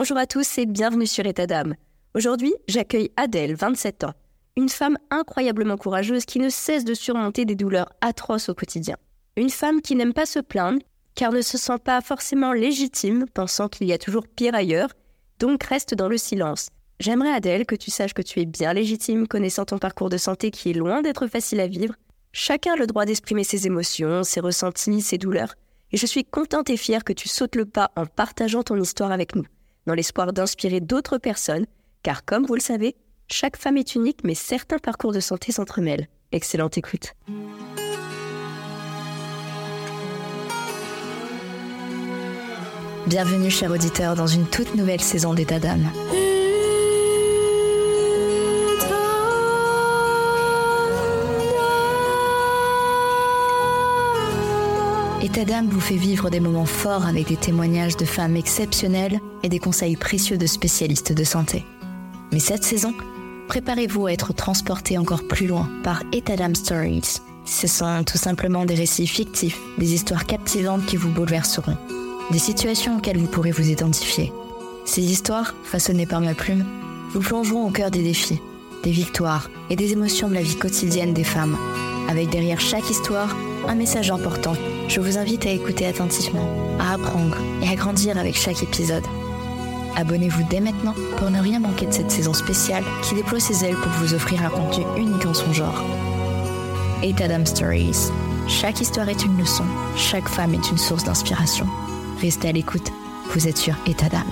Bonjour à tous et bienvenue sur État d'âme. Aujourd'hui, j'accueille Adèle, 27 ans, une femme incroyablement courageuse qui ne cesse de surmonter des douleurs atroces au quotidien. Une femme qui n'aime pas se plaindre, car ne se sent pas forcément légitime, pensant qu'il y a toujours pire ailleurs, donc reste dans le silence. J'aimerais Adèle que tu saches que tu es bien légitime, connaissant ton parcours de santé qui est loin d'être facile à vivre. Chacun a le droit d'exprimer ses émotions, ses ressentis, ses douleurs, et je suis contente et fière que tu sautes le pas en partageant ton histoire avec nous dans l'espoir d'inspirer d'autres personnes, car comme vous le savez, chaque femme est unique, mais certains parcours de santé s'entremêlent. Excellente écoute. Bienvenue, chers auditeurs, dans une toute nouvelle saison d'État d'âme. État d'âme vous fait vivre des moments forts avec des témoignages de femmes exceptionnelles et des conseils précieux de spécialistes de santé. Mais cette saison, préparez-vous à être transporté encore plus loin par État Stories. Ce sont tout simplement des récits fictifs, des histoires captivantes qui vous bouleverseront, des situations auxquelles vous pourrez vous identifier. Ces histoires, façonnées par ma plume, vous plongeront au cœur des défis, des victoires et des émotions de la vie quotidienne des femmes, avec derrière chaque histoire un message important je vous invite à écouter attentivement, à apprendre et à grandir avec chaque épisode. Abonnez-vous dès maintenant pour ne rien manquer de cette saison spéciale qui déploie ses ailes pour vous offrir un contenu unique en son genre. Etadam Stories. Chaque histoire est une leçon, chaque femme est une source d'inspiration. Restez à l'écoute, vous êtes sur Etadam.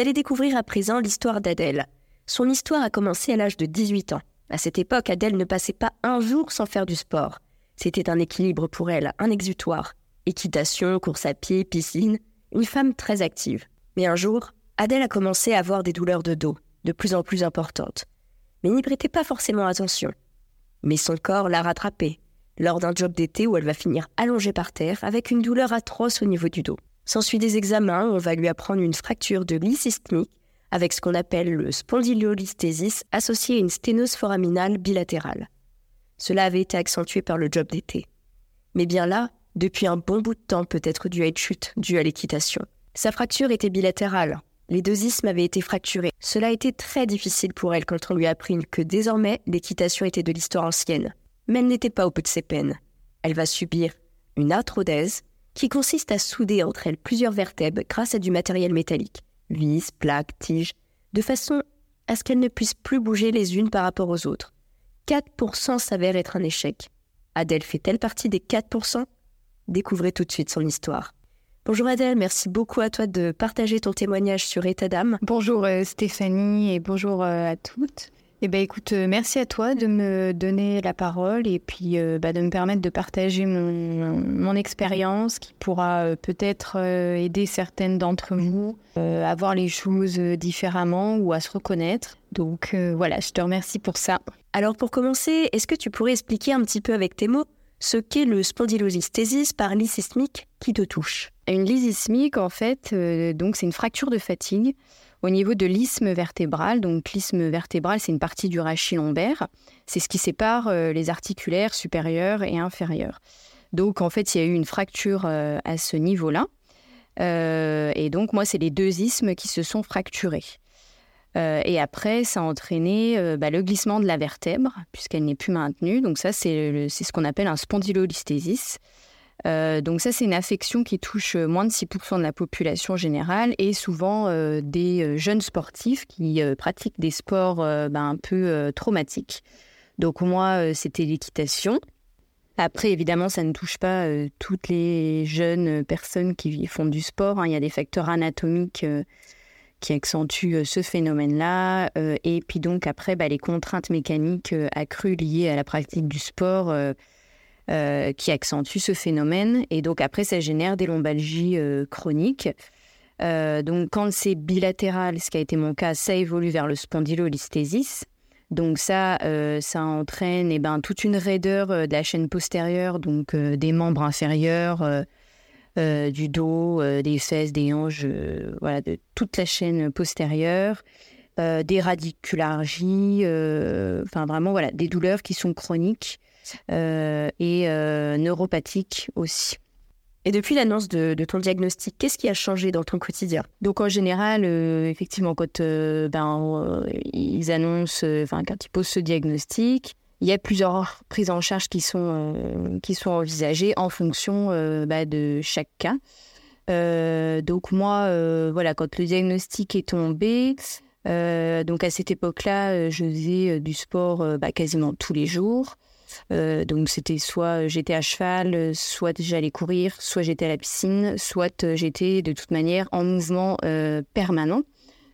Allez découvrir à présent l'histoire d'Adèle. Son histoire a commencé à l'âge de 18 ans. À cette époque, Adèle ne passait pas un jour sans faire du sport. C'était un équilibre pour elle, un exutoire. Équitation, course à pied, piscine, une femme très active. Mais un jour, Adèle a commencé à avoir des douleurs de dos, de plus en plus importantes. Mais n'y prêtait pas forcément attention. Mais son corps l'a rattrapée, lors d'un job d'été où elle va finir allongée par terre avec une douleur atroce au niveau du dos. S'ensuit des examens, on va lui apprendre une fracture de lit avec ce qu'on appelle le spondylolisthésis associé à une sténose foraminale bilatérale. Cela avait été accentué par le job d'été. Mais bien là, depuis un bon bout de temps peut-être dû à une chute due à l'équitation. Sa fracture était bilatérale. Les deux isthmes avaient été fracturés. Cela a été très difficile pour elle quand on lui a appris que désormais l'équitation était de l'histoire ancienne. Mais elle n'était pas au bout de ses peines. Elle va subir une arthrodèse, qui consiste à souder entre elles plusieurs vertèbres grâce à du matériel métallique, vis, plaques, tiges, de façon à ce qu'elles ne puissent plus bouger les unes par rapport aux autres. 4% s'avère être un échec. Adèle fait-elle partie des 4% Découvrez tout de suite son histoire. Bonjour Adèle, merci beaucoup à toi de partager ton témoignage sur État d'âme. Bonjour euh, Stéphanie et bonjour euh, à toutes. Eh ben, écoute, euh, merci à toi de me donner la parole et puis euh, bah, de me permettre de partager mon, expérience qui pourra euh, peut-être aider certaines d'entre vous à voir les choses différemment ou à se reconnaître. Donc voilà, je te remercie pour ça. Alors pour commencer, est-ce que tu pourrais expliquer un petit peu avec tes mots ce qu'est le spondylolisthésis par lysismique qui te touche? Une lysismique, en fait, donc c'est une fracture de fatigue au niveau de l'isthme vertébral. Donc l'isthme vertébral, c'est une partie du rachis lombaire. C'est ce qui sépare euh, les articulaires supérieurs et inférieurs. Donc en fait, il y a eu une fracture euh, à ce niveau-là. Euh, et donc moi, c'est les deux isthmes qui se sont fracturés. et après, ça a entraîné bah, le glissement de la vertèbre, puisqu'elle n'est plus maintenue. Donc ça, c'est ce qu'on appelle un spondylolisthésis. Euh, donc ça, c'est une affection qui touche euh, moins de 6% de la population générale et souvent euh, des jeunes sportifs qui pratiquent des sports ben, un peu traumatiques. Donc moi, c'était l'équitation. Après, évidemment, ça ne touche pas toutes les jeunes personnes qui font du sport. Hein. Il y a des facteurs anatomiques qui accentuent ce phénomène-là. et puis donc après, bah, les contraintes mécaniques accrues liées à la pratique du sport qui accentue ce phénomène. Et donc après, ça génère des lombalgies euh, chroniques. donc, quand c'est bilatéral, ce qui a été mon cas, ça évolue vers le spondylolisthésis. Donc ça, ça entraîne eh ben, toute une raideur de la chaîne postérieure, donc des membres inférieurs, du dos, des fesses, des hanches, voilà, de toute la chaîne postérieure. Euh, des radiculargies, euh, enfin vraiment voilà, des douleurs qui sont chroniques euh, et neuropathiques aussi. Et depuis l'annonce de, ton diagnostic, qu'est-ce qui a changé dans ton quotidien? Donc en général, effectivement, quand ben, ils annoncent, enfin quand ils posent ce diagnostic, il y a plusieurs prises en charge qui sont, qui sont envisagées en fonction bah, de chaque cas. donc moi, voilà, quand le diagnostic est tombé, euh, donc à cette époque-là, euh, je faisais euh, du sport bah, quasiment tous les jours. Donc c'était soit j'étais à cheval, soit j'allais courir, soit j'étais à la piscine, soit j'étais de toute manière en mouvement permanent.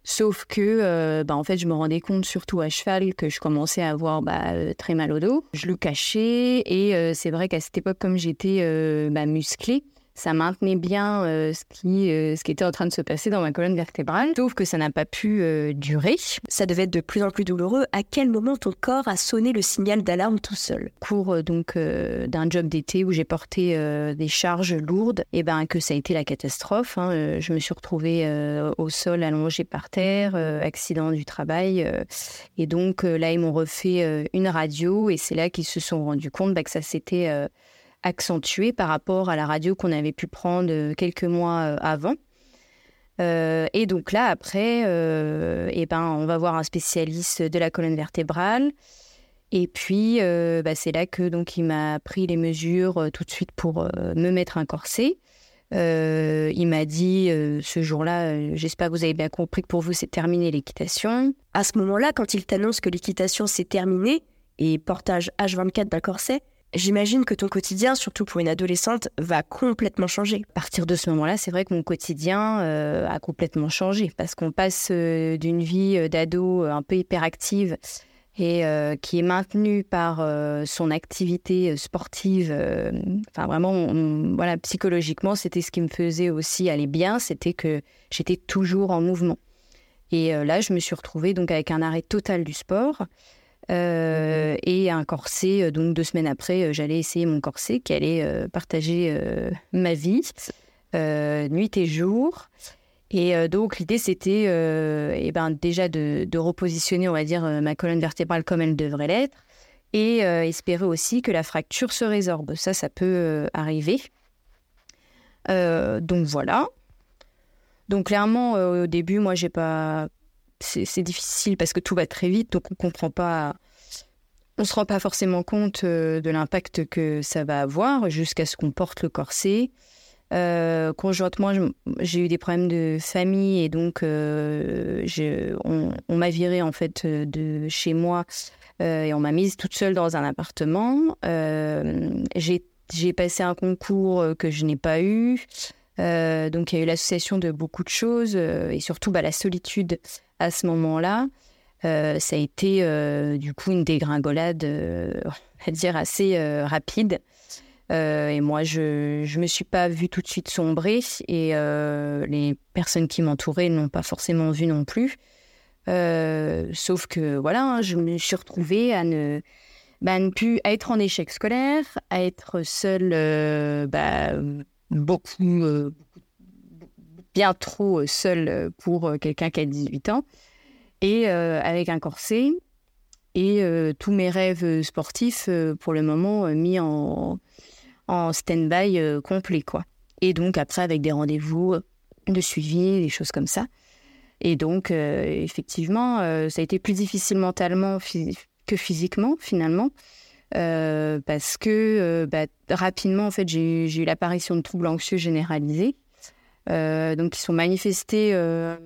Sauf que, bah, en fait, je me rendais compte, surtout à cheval, que je commençais à avoir bah, très mal au dos. Je le cachais et c'est vrai qu'à cette époque, comme j'étais bah, musclée, ça maintenait bien euh, ce, qui, euh, ce qui était en train de se passer dans ma colonne vertébrale, sauf que ça n'a pas pu euh, durer. Ça devait être de plus en plus douloureux. À quel moment ton corps a sonné le signal d'alarme tout seul? Cours donc d'un job d'été où j'ai porté des charges lourdes, et ben que ça a été la catastrophe. Hein. Je me suis retrouvée au sol allongée par terre, accident du travail, et donc là ils m'ont refait une radio et c'est là qu'ils se sont rendus compte bah, que ça s'était accentué par rapport à la radio qu'on avait pu prendre euh, quelques mois euh, avant. Euh, et donc là, après, eh ben, on va voir un spécialiste de la colonne vertébrale. Et puis, bah, c'est là que donc il m'a pris les mesures tout de suite pour me mettre un corset. il m'a dit ce jour-là, j'espère que vous avez bien compris que pour vous c'est terminé l'équitation. À ce moment-là, quand il t'annonce que l'équitation c'est terminé et portage H24 d'un corset, J'imagine que ton quotidien, surtout pour une adolescente, va complètement changer. À partir de ce moment-là, c'est vrai que mon quotidien euh, a complètement changé parce qu'on passe euh, d'une vie euh, d'ado un peu hyperactive et qui est maintenue par son activité sportive. Enfin, vraiment, voilà, psychologiquement, c'était ce qui me faisait aussi aller bien, c'était que j'étais toujours en mouvement. Et là, je me suis retrouvée donc avec un arrêt total du sport. Euh, et un corset. Euh, donc deux semaines après, euh, j'allais essayer mon corset qui allait partager ma vie, nuit et jour. Et donc l'idée c'était eh ben, déjà de, repositionner, on va dire, ma colonne vertébrale comme elle devrait l'être, et espérer aussi que la fracture se résorbe. Ça, ça peut arriver. donc voilà. Donc clairement, au début, moi, j'ai pas c'est difficile parce que tout va très vite, donc on comprend pas, on se rend pas forcément compte euh, de l'impact que ça va avoir jusqu'à ce qu'on porte le corset. Euh, conjointement, j'ai eu des problèmes de famille et donc euh, on, m'a viré en fait de chez moi et on m'a mise toute seule dans un appartement. j'ai passé un concours que je n'ai pas eu. Donc il y a eu l'association de beaucoup de choses et surtout bah, la solitude à ce moment-là, euh, ça a été euh, du coup une dégringolade, euh, on va dire, assez rapide. et moi, je ne me suis pas vue tout de suite sombrer et les personnes qui m'entouraient n'ont pas forcément vu non plus. sauf que voilà, hein, je me suis retrouvée à ne, bah, être en échec scolaire, à être seule, bah, beaucoup, bien trop euh, seule euh, pour euh, quelqu'un qui a 18 ans, et avec un corset, et tous mes rêves sportifs, pour le moment, mis en, en stand-by complet, quoi. Et donc, après, avec des rendez-vous de suivi, des choses comme ça. Et donc, effectivement, ça a été plus difficile mentalement que physiquement, finalement. Parce que bah, rapidement, en fait, j'ai eu l'apparition de troubles anxieux généralisés. Euh, donc qui sont manifestés euh,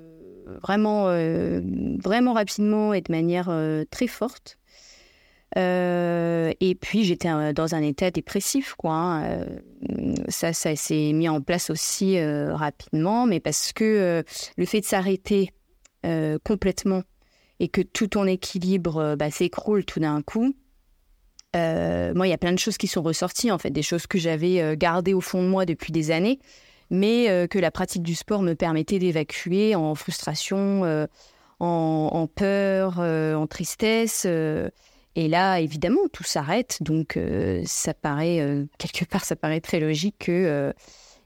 vraiment, euh, vraiment rapidement et de manière très forte. et puis j'étais dans un état dépressif, quoi. Hein. ça, ça s'est mis en place aussi rapidement, mais parce que le fait de s'arrêter complètement et que tout ton équilibre bah, s'écroule tout d'un coup, moi, il y a plein de choses qui sont ressorties, en fait, des choses que j'avais gardées au fond de moi depuis des années mais que la pratique du sport me permettait d'évacuer en frustration, en, peur, en tristesse. et là, évidemment, tout s'arrête. Donc, ça paraît, quelque part, ça paraît très logique que,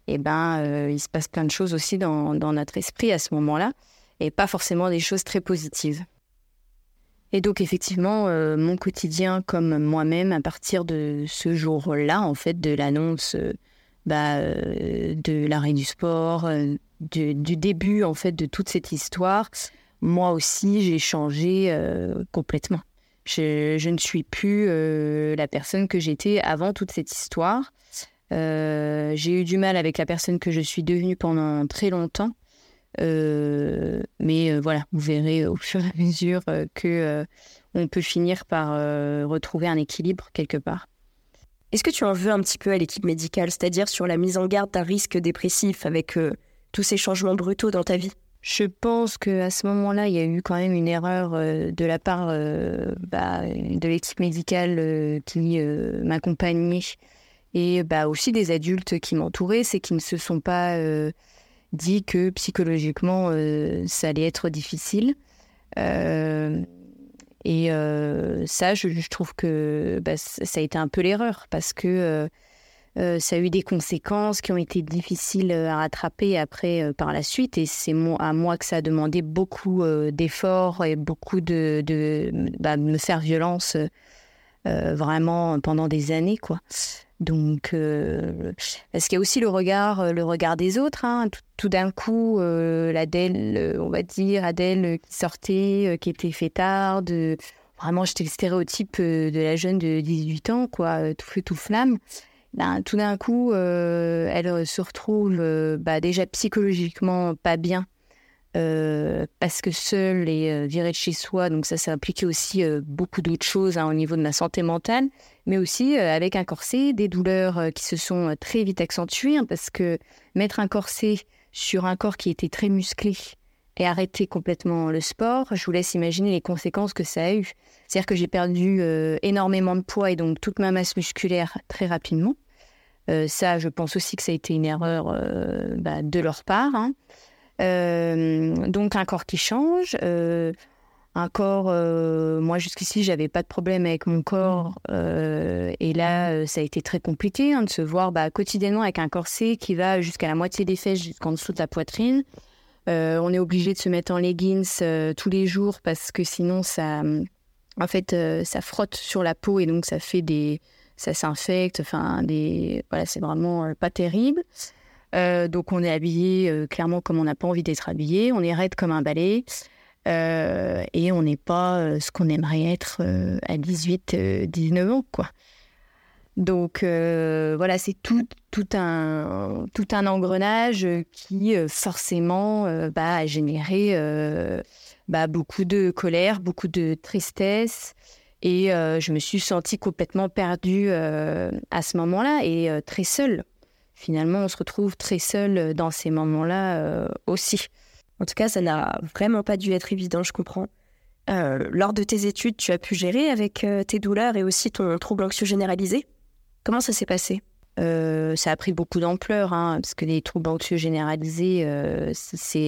eh ben, il se passe plein de choses aussi dans notre esprit à ce moment-là, et pas forcément des choses très positives. Et donc effectivement, euh, mon quotidien comme moi-même, à partir de ce jour-là, en fait, de l'annonce euh, bah, euh, de l'arrêt du sport, du, début en fait de toute cette histoire, moi aussi j'ai changé complètement. Je, je, ne suis plus la personne que j'étais avant toute cette histoire. j'ai eu du mal avec la personne que je suis devenue pendant très longtemps. Euh, mais euh, voilà, vous verrez au fur et à mesure euh, que on peut finir par retrouver un équilibre quelque part. Est-ce que tu en veux un petit peu à l'équipe médicale, c'est-à-dire sur la mise en garde d'un risque dépressif avec tous ces changements brutaux dans ta vie? Je pense qu'à ce moment-là, il y a eu quand même une erreur de la part bah, de l'équipe médicale qui m'accompagnait et bah, aussi des adultes qui m'entouraient, c'est qu'ils ne se sont pas dit que psychologiquement, euh, ça allait être difficile. Euh, et euh, ça, je, trouve que bah, ça a été un peu l'erreur parce que ça a eu des conséquences qui ont été difficiles à rattraper après par la suite. Et c'est à moi que ça a demandé beaucoup d'efforts et beaucoup de, bah, me faire violence vraiment pendant des années. quoi. Donc, euh, parce qu'il y a aussi le regard, euh, le regard des autres. Hein. Tout, d'un coup, euh, l'Adèle, on va dire, Adèle qui sortait, qui était fêtarde. Vraiment, j'étais le stéréotype de la jeune de 18 ans, quoi, tout feu, tout flamme. Ben, tout d'un coup, elle se retrouve bah, déjà psychologiquement pas bien euh, parce que seul et euh, viré de chez soi, donc ça, ça impliquait aussi euh, beaucoup d'autres choses hein, au niveau de ma santé mentale, mais aussi avec un corset, des douleurs qui se sont très vite accentuées, hein, parce que mettre un corset sur un corps qui était très musclé et arrêter complètement le sport, je vous laisse imaginer les conséquences que ça a eu. C'est-à-dire que j'ai perdu énormément de poids et donc toute ma masse musculaire très rapidement. ça, je pense aussi que ça a été une erreur bah, de leur part. Hein. Euh, donc un corps qui change. Euh, un corps, euh, moi jusqu'ici, j'avais pas de problème avec mon corps. et là, ça a été très compliqué hein, de se voir bah, quotidiennement avec un corset qui va jusqu'à la moitié des fesses, jusqu'en dessous de la poitrine. on est obligé de se mettre en leggings tous les jours parce que sinon, ça, en fait, ça frotte sur la peau et donc ça fait des, ça s'infecte. Enfin, des, voilà, c'est vraiment pas terrible. Euh, donc on est habillé euh, clairement comme on n'a pas envie d'être habillé, on est raide comme un balai euh, et on n'est pas ce qu'on aimerait être à 18, 19 ans quoi. Donc voilà, c'est tout, un, tout un engrenage qui forcément bah, a généré bah, beaucoup de colère, beaucoup de tristesse. Et je me suis sentie complètement perdue à ce moment-là et très seule finalement, on se retrouve très seul euh, dans ces moments-là euh, aussi. En tout cas, ça n'a vraiment pas dû être évident, je comprends. Euh, lors de tes études, tu as pu gérer avec tes douleurs et aussi ton trouble anxieux généralisé. Comment ça s'est passé? Ça a pris beaucoup d'ampleur, hein, parce que les troubles anxieux généralisés,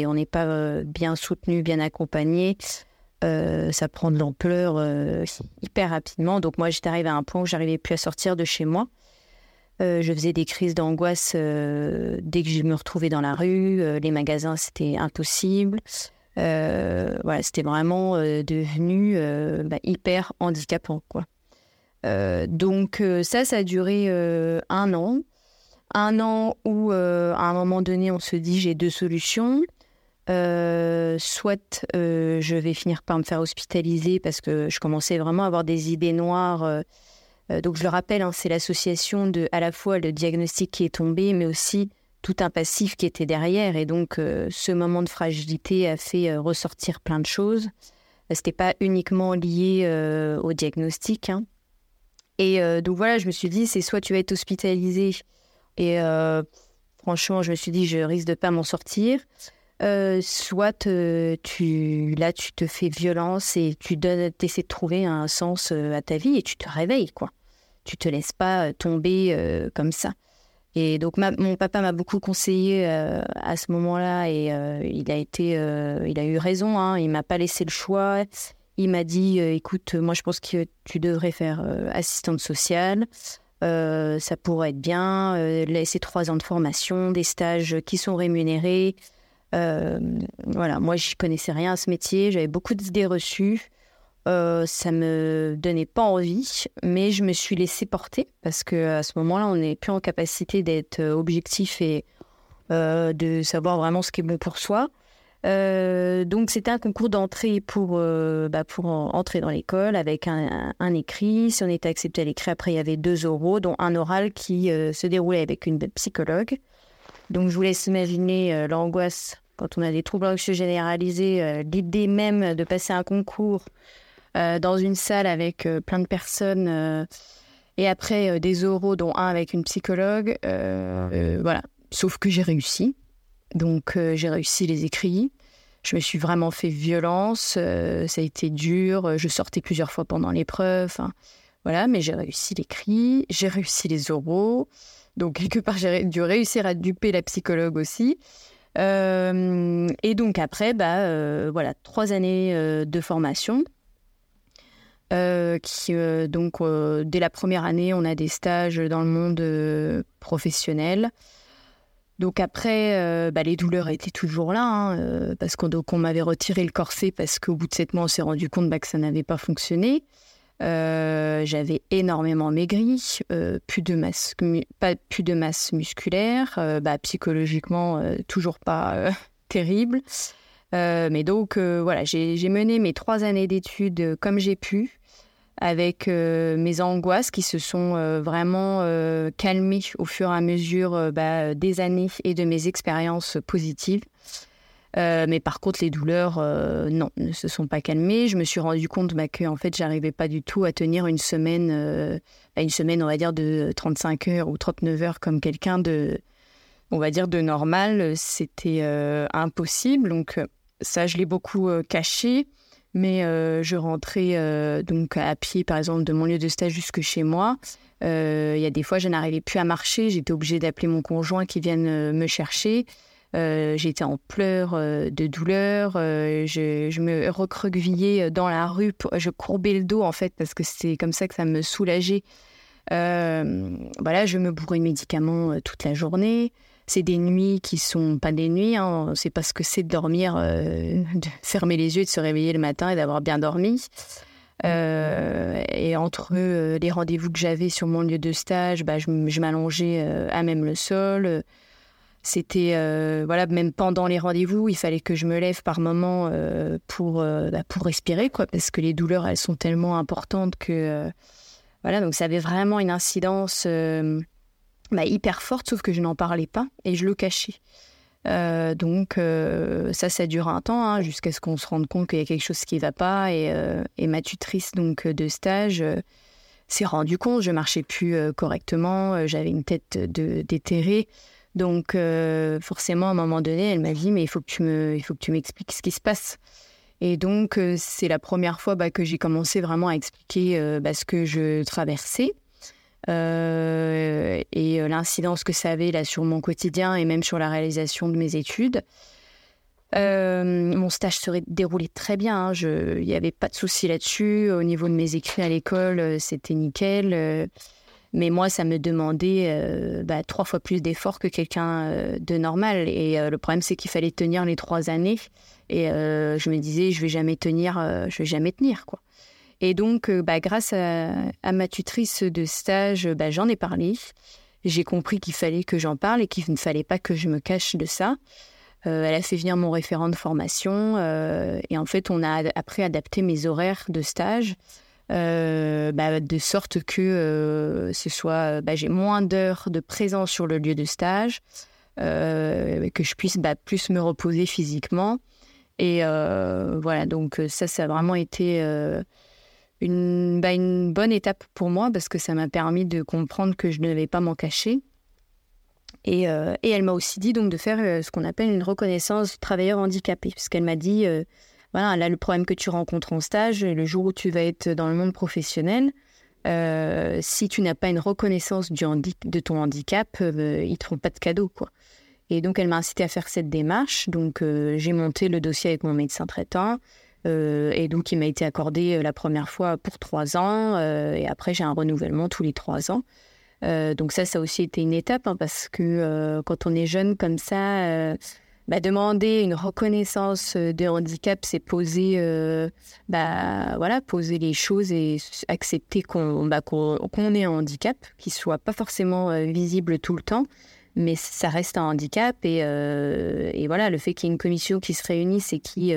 on n'est pas bien soutenu, bien accompagné. ça prend de l'ampleur hyper rapidement. Donc moi, j'étais arrivée à un point où j'arrivais plus à sortir de chez moi. Euh, je faisais des crises d'angoisse euh, dès que je me retrouvais dans la rue. Euh, les magasins, c'était impossible. voilà, c'était vraiment devenu bah, hyper handicapant, donc ça, ça a duré un an. Un an où, à un moment donné, on se dit j'ai deux solutions. soit je vais finir par me faire hospitaliser parce que je commençais vraiment à avoir des idées noires donc je le rappelle, hein, c'est l'association de à la fois le diagnostic qui est tombé, mais aussi tout un passif qui était derrière. Et donc euh, ce moment de fragilité a fait euh, ressortir plein de choses. C'était pas uniquement lié au diagnostic. Hein. Et donc voilà, je me suis dit, c'est soit tu vas être hospitalisé, et franchement, je me suis dit, je risque de pas m'en sortir. soit tu là tu te fais violence et tu donnes essaies de trouver un sens à ta vie et tu te réveilles quoi tu te laisses pas euh, tomber euh, comme ça. Et donc mon papa m'a beaucoup conseillé à ce moment-là et il a été, il a eu raison. Hein, il m'a pas laissé le choix. Il m'a dit, écoute, moi je pense que tu devrais faire assistante sociale. ça pourrait être bien. laisser trois ans de formation, des stages qui sont rémunérés. voilà, moi je connaissais rien à ce métier. J'avais beaucoup d'idées reçues. Euh, ça me donnait pas envie, mais je me suis laissée porter parce que à ce moment-là, on n'est plus en capacité d'être euh, objectif et euh, de savoir vraiment ce qui est bon pour soi. donc c'était un concours d'entrée pour, bah, pour entrer dans l'école avec un, écrit. Si on était accepté à l'écrit, après il y avait deux oraux, dont un oral qui se déroulait avec une psychologue. Donc je vous laisse imaginer l'angoisse quand on a des troubles anxieux généralisés, l'idée même de passer un concours euh, dans une salle avec euh, plein de personnes euh, et après des oraux, dont un avec une psychologue. voilà. Sauf que j'ai réussi. Donc j'ai réussi les écrits. Je me suis vraiment fait violence. ça a été dur. Je sortais plusieurs fois pendant l'épreuve. voilà, mais j'ai réussi l'écrit. J'ai réussi les oraux. Donc quelque part, j'ai dû réussir à duper la psychologue aussi. et donc après, bah, voilà, trois années de formation. Euh, qui euh, donc euh, dès la première année, on a des stages dans le monde professionnel. Donc après, bah, les douleurs étaient toujours là, hein, parce qu'on m'avait retiré le corset parce qu'au bout de sept mois, on s'est rendu compte bah, que ça n'avait pas fonctionné. J'avais énormément maigri, plus de masse, pas plus de masse musculaire, bah, psychologiquement toujours pas terrible. mais donc voilà, j'ai mené mes trois années d'études comme j'ai pu avec euh, mes angoisses qui se sont euh, vraiment euh, calmées au fur et à mesure bah, des années et de mes expériences positives. mais par contre, les douleurs, non, ne se sont pas calmées. Je me suis rendu compte bah, que en fait, j'arrivais pas du tout à tenir une semaine, bah, une semaine, on va dire de 35 heures ou 39 heures comme quelqu'un de, on va dire de normal. C'était impossible. Donc ça, je l'ai beaucoup caché mais euh, je rentrais euh, donc à pied, par exemple, de mon lieu de stage jusque chez moi. Euh, il y a des fois, je n'arrivais plus à marcher. J'étais obligée d'appeler mon conjoint qui vienne me chercher. J'étais en pleurs de douleur. Je, me recroquevillais dans la rue. Je courbais le dos, en fait, parce que c'est comme ça que ça me soulageait. voilà, je me bourrais de médicaments toute la journée. C'est des nuits qui sont pas des nuits. Hein. C'est parce que c'est de dormir, euh, de fermer les yeux, de se réveiller le matin et d'avoir bien dormi. Euh, et entre euh, les rendez-vous que j'avais sur mon lieu de stage, bah, je, m'allongeais à même le sol. C'était voilà, même pendant les rendez-vous, il fallait que je me lève par moment pour bah, pour respirer, quoi, parce que les douleurs elles sont tellement importantes que voilà, donc ça avait vraiment une incidence bah, hyper forte, sauf que je n'en parlais pas et je le cachais. Euh, donc euh, ça, ça dure un temps hein, jusqu'à ce qu'on se rende compte qu'il y a quelque chose qui ne va pas. Et, euh, et, ma tutrice donc de stage s'est rendue compte, je marchais plus correctement, j'avais une tête de déterrée. Donc forcément, à un moment donné, elle m'a dit mais il faut que tu me, il faut que tu m'expliques ce qui se passe. Et donc c'est la première fois bah, que j'ai commencé vraiment à expliquer bah, ce que je traversais. Euh, et euh, l'incidence que ça avait là sur mon quotidien et même sur la réalisation de mes études. Euh, mon stage serait déroulé très bien. Hein. Il n'y avait pas de souci là-dessus. Au niveau de mes écrits à l'école, c'était nickel. mais moi, ça me demandait bah, trois fois plus d'efforts que quelqu'un de normal. Et le problème, c'est qu'il fallait tenir les trois années. Et je me disais, je vais jamais tenir, je vais jamais tenir, quoi. Et donc, euh, bah, grâce à, ma tutrice de stage, bah, j'en ai parlé. J'ai compris qu'il fallait que j'en parle et qu'il ne fallait pas que je me cache de ça. Euh, elle a fait venir mon référent de formation euh, et en fait, on a après adapté mes horaires de stage bah, de sorte que ce soit, j'ai moins d'heures de présence sur le lieu de stage, que je puisse plus me reposer physiquement. Et voilà, donc ça, ça a vraiment été une, bah, une bonne étape pour moi parce que ça m'a permis de comprendre que je ne devais pas m'en cacher. Et, euh, et elle m'a aussi dit donc de faire euh, ce qu'on appelle une reconnaissance travailleur handicapé, puisqu'elle m'a dit, euh, voilà, là le problème que tu rencontres en stage, le jour où tu vas être dans le monde professionnel, si tu n'as pas une reconnaissance du de ton handicap, ils ne te font pas de cadeau. Quoi. Et donc, elle m'a incité à faire cette démarche. Donc, j'ai monté le dossier avec mon médecin traitant. Et donc, il m'a été accordé la première fois pour trois ans. et après, j'ai un renouvellement tous les trois ans. donc, ça, ça a aussi été une étape hein, parce que quand on est jeune comme ça, bah, demander une reconnaissance euh, de handicap, c'est poser, euh, bah, voilà, poser les choses et accepter qu'on bah, qu'on ait un handicap, qui soit pas forcément euh, visible tout le temps, mais ça reste un handicap. Et, et voilà, le fait qu'il y ait une commission qui se réunisse et qui,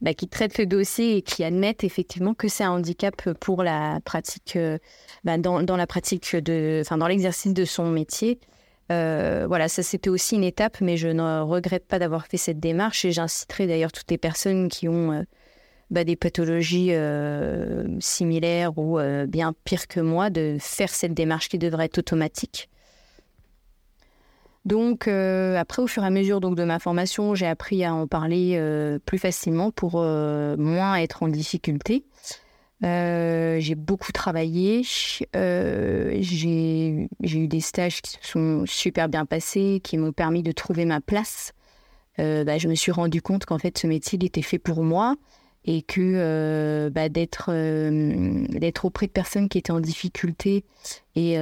bah, qui traite le dossier et qui admette effectivement que c'est un handicap pour la pratique, bah, dans, la pratique de, enfin, dans l'exercice de son métier. Euh, voilà, ça c'était aussi une étape, mais je ne regrette pas d'avoir fait cette démarche et j'inciterai d'ailleurs toutes les personnes qui ont euh, bah, des pathologies euh, similaires ou bien pires que moi de faire cette démarche qui devrait être automatique. Donc après, au fur et à mesure donc, de ma formation, j'ai appris à en parler plus facilement pour moins être en difficulté. Euh, j'ai beaucoup travaillé. Euh, j'ai eu des stages qui se sont super bien passés, qui m'ont permis de trouver ma place. Euh, bah, je me suis rendu compte qu'en fait, ce métier, il était fait pour moi et que bah, d'être d'être auprès de personnes qui étaient en difficulté et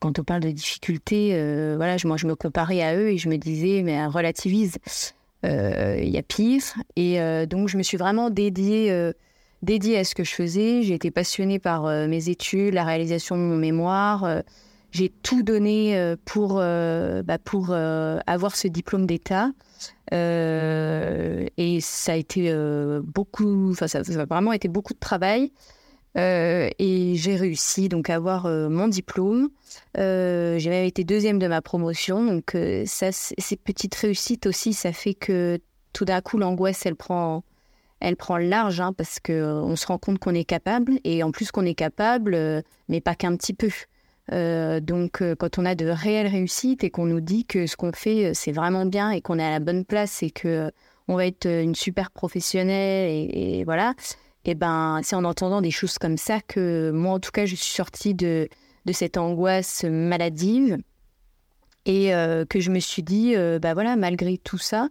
quand on parle de difficulté, voilà, je me comparais à eux et je me disais mais relativise, il y a pire et donc je me suis vraiment dédiée dédiée à ce que je faisais. J'ai été passionnée par euh, mes études, la réalisation de mon mémoire. Euh, j'ai tout donné euh, pour, bah, pour avoir ce diplôme d'État. Et ça a été beaucoup, enfin, ça, a vraiment été beaucoup de travail. et j'ai réussi donc à avoir mon diplôme. j'ai même été deuxième de ma promotion. Donc, ça, ces petites réussites aussi, ça fait que tout d'un coup, l'angoisse, elle prend, elle prend large hein, parce qu'on euh, se rend compte qu'on est capable et en plus qu'on est capable, euh, mais pas qu'un petit peu. Euh, donc, quand on a de réelles réussites et qu'on nous dit que ce qu'on fait, c'est vraiment bien et qu'on est à la bonne place et que on va être une super professionnelle et, voilà, et eh ben, c'est en entendant des choses comme ça que moi, en tout cas, je suis sortie de, cette angoisse maladive et que je me suis dit, bah voilà, malgré tout ça,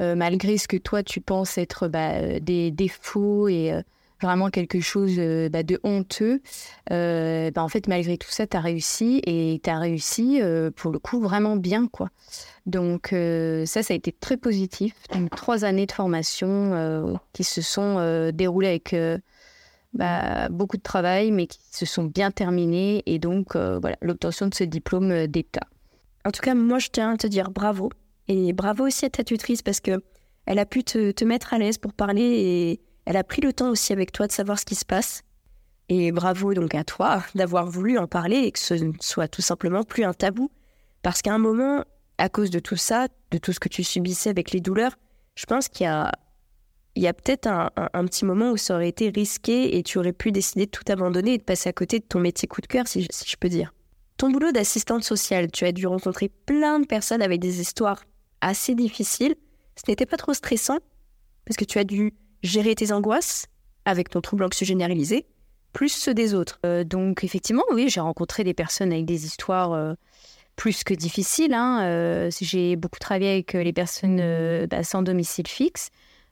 euh, malgré ce que toi tu penses être bah, euh, des défauts et euh, vraiment quelque chose bah, de honteux, bah, en fait, malgré tout ça, tu as réussi et tu as réussi pour le coup vraiment bien. quoi. Donc, ça, ça a été très positif. Donc, trois années de formation qui se sont déroulées avec bah, beaucoup de travail, mais qui se sont bien terminées. Et donc, voilà, l'obtention de ce diplôme d'État. En tout cas, moi, je tiens à te dire bravo et bravo aussi à ta tutrice parce que elle a pu te, mettre à l'aise pour parler et elle a pris le temps aussi avec toi de savoir ce qui se passe. Et bravo donc à toi d'avoir voulu en parler et que ce ne soit tout simplement plus un tabou. Parce qu'à un moment, à cause de tout ça, de tout ce que tu subissais avec les douleurs, je pense qu'il y a, il y a peut-être un, petit moment où ça aurait été risqué et tu aurais pu décider de tout abandonner et de passer à côté de ton métier coup de cœur, si je peux dire. Ton boulot d'assistante sociale, tu as dû rencontrer plein de personnes avec des histoires assez difficile. Ce n'était pas trop stressant parce que tu as dû gérer tes angoisses avec ton trouble anxieux généralisé, plus ceux des autres. Euh, donc effectivement, oui, j'ai rencontré des personnes avec des histoires euh, plus que difficiles. Hein. Euh, j'ai beaucoup travaillé avec les personnes bah, sans domicile fixe.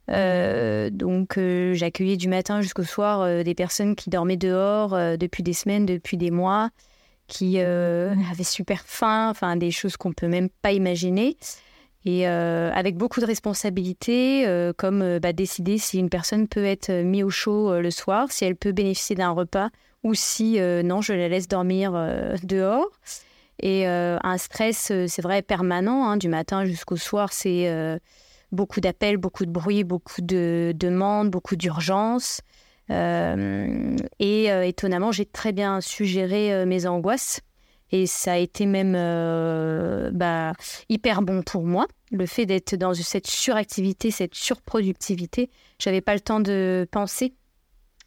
donc j'accueillais du matin jusqu'au soir des personnes qui dormaient dehors depuis des semaines, depuis des mois, qui avaient super faim, enfin des choses qu'on peut même pas imaginer et euh, avec beaucoup de responsabilités, euh, comme euh, bah, décider si une personne peut être mise au chaud le soir, si elle peut bénéficier d'un repas, ou si non, je la laisse dormir dehors. Et un stress, c'est vrai, permanent, hein, du matin jusqu'au soir, c'est beaucoup d'appels, beaucoup de bruit, beaucoup de demandes, beaucoup d'urgences. et étonnamment, j'ai très bien su gérer mes angoisses. Et ça a été même euh, bah, hyper bon pour moi, le fait d'être dans cette suractivité, cette surproductivité. J'avais pas le temps de penser.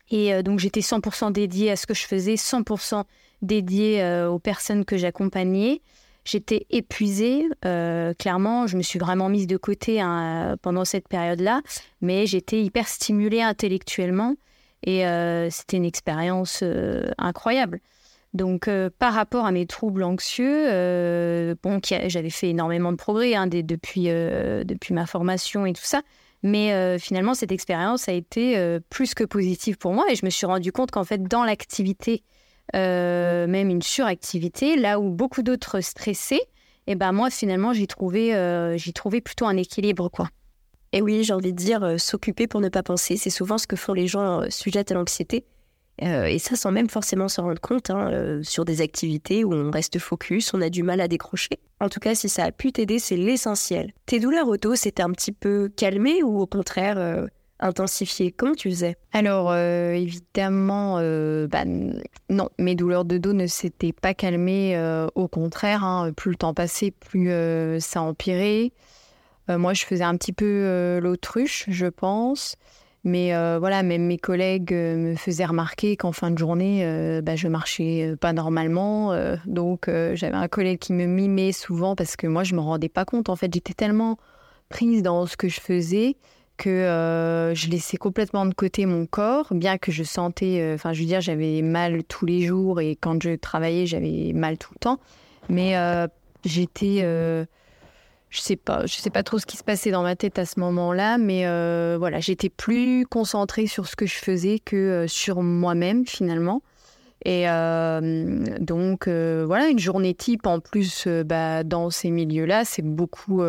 Et euh, donc j'étais 100% dédiée à ce que je faisais, 100% dédiée euh, aux personnes que j'accompagnais. J'étais épuisée, clairement, je me suis vraiment mise de côté hein, pendant cette période-là, mais j'étais hyper stimulée intellectuellement Et c'était une expérience incroyable. Donc, par rapport à mes troubles anxieux, bon, j'avais fait énormément de progrès hein, depuis, depuis ma formation et tout ça. Mais finalement, cette expérience a été plus que positive pour moi et je me suis rendu compte qu'en fait, dans l'activité, même une suractivité, là où beaucoup d'autres stressaient, et ben moi finalement j'ai trouvé, plutôt un équilibre. Et oui, j'ai envie de dire s'occuper pour ne pas penser, c'est souvent ce que font les gens sujets à l'anxiété. Euh, et ça sans même forcément s'en rendre compte, hein, euh, sur des activités où on reste focus, on a du mal à décrocher. En tout cas, si ça a pu t'aider, c'est l'essentiel. Tes douleurs auto, c'était un petit peu calmé ou au contraire euh, intensifié? Comment tu faisais? Alors, évidemment, bah, non, mes douleurs de dos ne s'étaient pas calmées. au contraire, hein, plus le temps passait, plus ça empirait. moi, je faisais un petit peu l'autruche, je pense. Mais euh, voilà, même mes collègues euh, me faisaient remarquer qu'en fin de journée, euh, bah, je marchais pas normalement. donc j'avais un collègue qui me mimait souvent parce que moi, je me rendais pas compte. En fait, j'étais tellement prise dans ce que je faisais que je laissais complètement de côté mon corps, bien que je sentais, enfin, je veux dire, j'avais mal tous les jours et quand je travaillais, j'avais mal tout le temps. Mais j'étais je sais pas, je sais pas trop ce qui se passait dans ma tête à ce moment-là, mais euh, voilà, j'étais plus concentrée sur ce que je faisais que euh, sur moi-même finalement. Et euh, donc voilà, une journée type en plus bah, dans ces milieux-là, c'est beaucoup,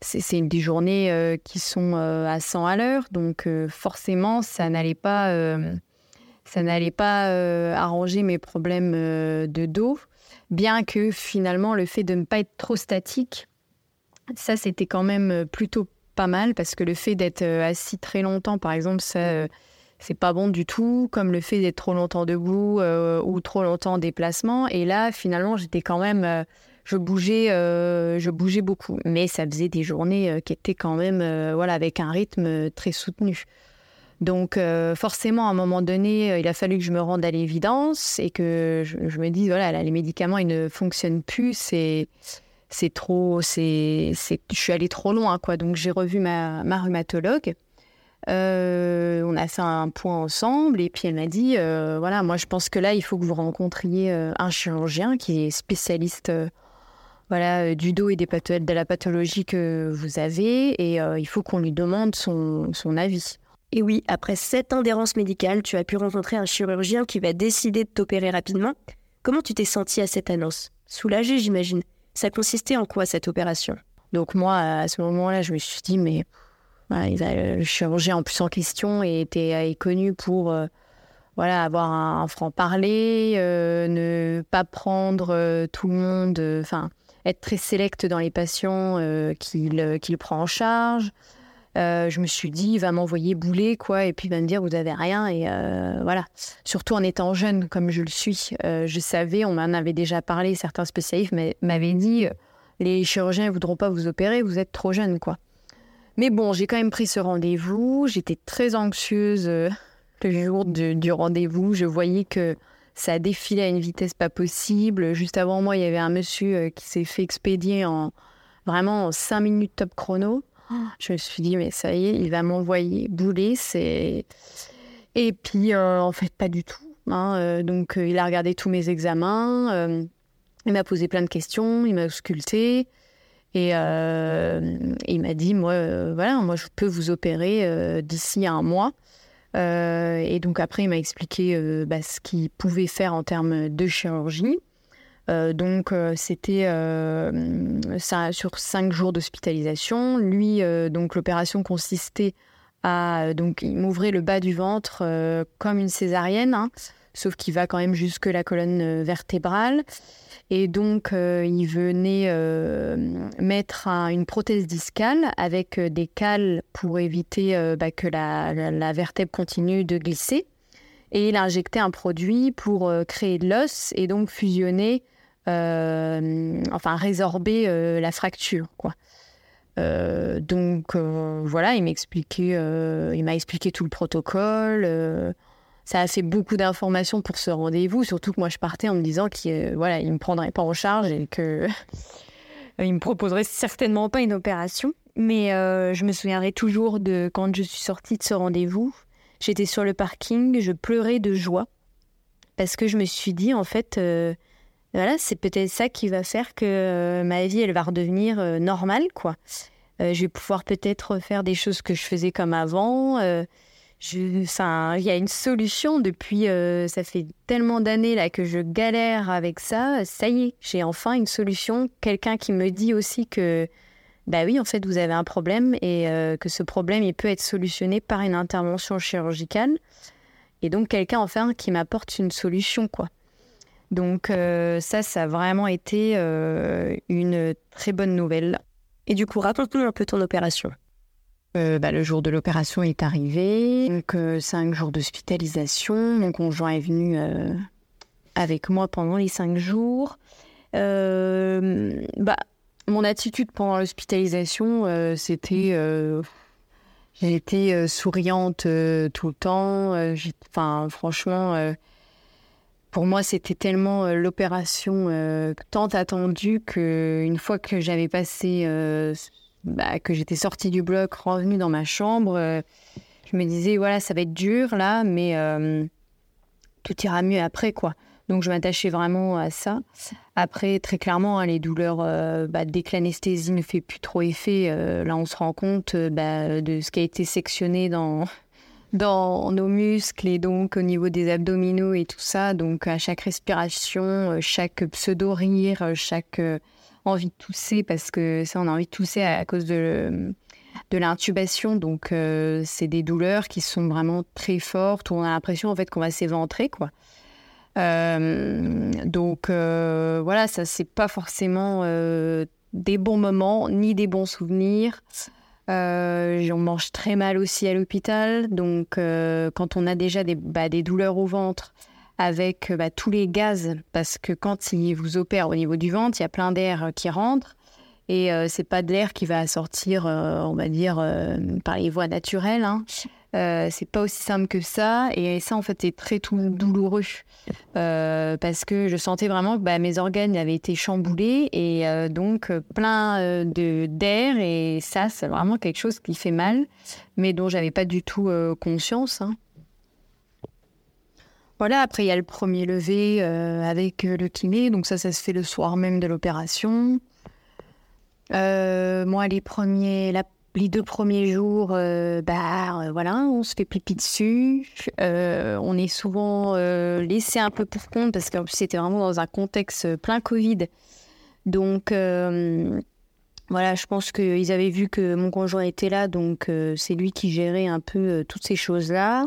c'est des journées qui sont à 100 à l'heure, donc forcément ça n'allait pas, ça n'allait pas arranger mes problèmes de dos, bien que finalement le fait de ne pas être trop statique ça, c'était quand même euh, plutôt pas mal parce que le fait d'être euh, assis très longtemps, par exemple, ça, euh, c'est pas bon du tout, comme le fait d'être trop longtemps debout ou trop longtemps en déplacement. Et là, finalement, j'étais quand même, je bougeais, je bougeais beaucoup, mais ça faisait des journées qui étaient quand même, voilà, avec un rythme très soutenu. Donc forcément, à un moment donné, il a fallu que je me rende à l'évidence et que je, je me dise, voilà, les médicaments, ils ne fonctionnent plus. C'est c'est trop, c'est, je suis allée trop loin, quoi. Donc j'ai revu ma, ma rhumatologue. Euh, on a fait un point ensemble et puis elle m'a dit, euh, voilà, moi je pense que là il faut que vous rencontriez euh, un chirurgien qui est spécialiste, voilà, du dos et des de la pathologie que vous avez et il faut qu'on lui demande son, son avis. Et oui, après cette adhérence médicale, tu as pu rencontrer un chirurgien qui va décider de t'opérer rapidement. Comment tu t'es sentie à cette annonce? Soulagée, j'imagine? Ça consistait en quoi cette opération? Donc moi, à ce moment-là, je me suis dit, mais le chirurgien en plus en question était connu pour euh, voilà, avoir un, franc-parler, euh, ne pas prendre euh, tout le monde, enfin, être très sélect dans les patients qu'il prend en charge. Je me suis dit, il va m'envoyer bouler, quoi, et puis il va me dire, vous avez rien, et voilà. Surtout en étant jeune, comme je le suis, je savais, on m'en avait déjà parlé, certains spécialistes m'avaient dit, les chirurgiens ne voudront pas vous opérer, vous êtes trop jeune, quoi. Mais bon, j'ai quand même pris ce rendez-vous, j'étais très anxieuse le jour du rendez-vous, je voyais que ça défilait à une vitesse pas possible. Juste avant moi, il y avait un monsieur qui s'est fait expédier en vraiment en 5 minutes top chrono. Je me suis dit, mais ça y est, il va m'envoyer bouler. C'est... Et puis, euh, en fait, pas du tout. Hein, euh, donc, euh, il a regardé tous mes examens. il m'a posé plein de questions. Il m'a ausculté. Et il m'a dit, moi, voilà, moi, je peux vous opérer d'ici un mois. et donc, après, il m'a expliqué bah, ce qu'il pouvait faire en termes de chirurgie. Euh, donc euh, c'était euh, sur cinq jours d'hospitalisation. Lui, donc l'opération consistait à donc il m'ouvrait le bas du ventre comme une césarienne, hein, sauf qu'il va quand même jusque la colonne vertébrale. Et donc, il venait mettre une prothèse discale avec des cales pour éviter bah, que la, la, vertèbre continue de glisser. Et il injectait un produit pour créer de l'os et donc fusionner euh, enfin résorber euh, la fracture. Euh, donc voilà, il m'a expliqué tout le protocole. ça a fait beaucoup d'informations pour ce rendez-vous, surtout que moi je partais en me disant qu'il voilà, il me prendrait pas en charge et que il me proposerait certainement pas une opération. Mais je me souviendrai toujours de quand je suis sortie de ce rendez-vous. J'étais sur le parking, je pleurais de joie parce que je me suis dit en fait, voilà, c'est peut-être ça qui va faire que ma vie, elle va redevenir normale, quoi. je vais pouvoir peut-être faire des choses que je faisais comme avant il y a une solution depuis, euh, ça fait tellement d'années là que je galère avec ça. Ça y est, j'ai enfin une solution. Quelqu'un qui me dit aussi que, bah oui, en fait, vous avez un problème et euh, que ce problème, il peut être solutionné par une intervention chirurgicale. Et donc, quelqu'un enfin qui m'apporte une solution, quoi. Donc, euh, ça, ça a vraiment été une très bonne nouvelle. Et du coup, raconte-nous un peu ton opération. Euh, bah, le jour de l'opération est arrivé, donc euh, cinq jours d'hospitalisation. Mon conjoint est venu euh, avec moi pendant les cinq jours. bah, mon attitude pendant l'hospitalisation, c'était, j'ai été souriante tout le temps. Enfin, franchement, pour moi, c'était tellement l'opération tant attendue qu'une fois que j'avais passé bah, que j'étais sortie du bloc, revenue dans ma chambre, euh, je me disais, voilà, ça va être dur là, mais euh, tout ira mieux après, quoi. Donc je m'attachais vraiment à ça. Après, très clairement, hein, les douleurs, euh, bah, dès que l'anesthésie ne fait plus trop effet, là on se rend compte bah, de ce qui a été sectionné dans, nos muscles et donc au niveau des abdominaux et tout ça. Donc à chaque respiration, chaque pseudo-rire, chaque envie de tousser parce que ça, on a envie de tousser à, cause de, de l'intubation. Donc, euh, c'est des douleurs qui sont vraiment très fortes où on a l'impression en fait qu'on va s'éventrer, quoi. Euh, donc euh, voilà, ça c'est pas forcément des bons moments ni des bons souvenirs. on mange très mal aussi à l'hôpital, donc quand on a déjà des, bah, des douleurs au ventre, avec euh, bah, tous les gaz, parce que quand ils vous opèrent au niveau du ventre, il y a plein d'air euh, qui rentre. Et euh, c'est pas de l'air qui va sortir, on va dire, par les voies naturelles. Hein. C'est pas aussi simple que ça. Et ça, en fait, c'est très douloureux. parce que je sentais vraiment que bah, mes organes avaient été chamboulés. Et donc, plein de d'air. Et ça, c'est vraiment quelque chose qui fait mal, mais dont j'avais pas du tout conscience. Hein. Voilà, après il y a le premier lever euh, avec euh, le kiné, donc ça, ça se fait le soir même de l'opération. Euh, moi, les premiers, les deux premiers jours, bah voilà, on se fait pipi dessus. on est souvent laissé un peu pour compte parce que c'était vraiment dans un contexte plein Covid. Donc voilà, je pense qu'ils avaient vu que mon conjoint était là, donc c'est lui qui gérait un peu toutes ces choses-là.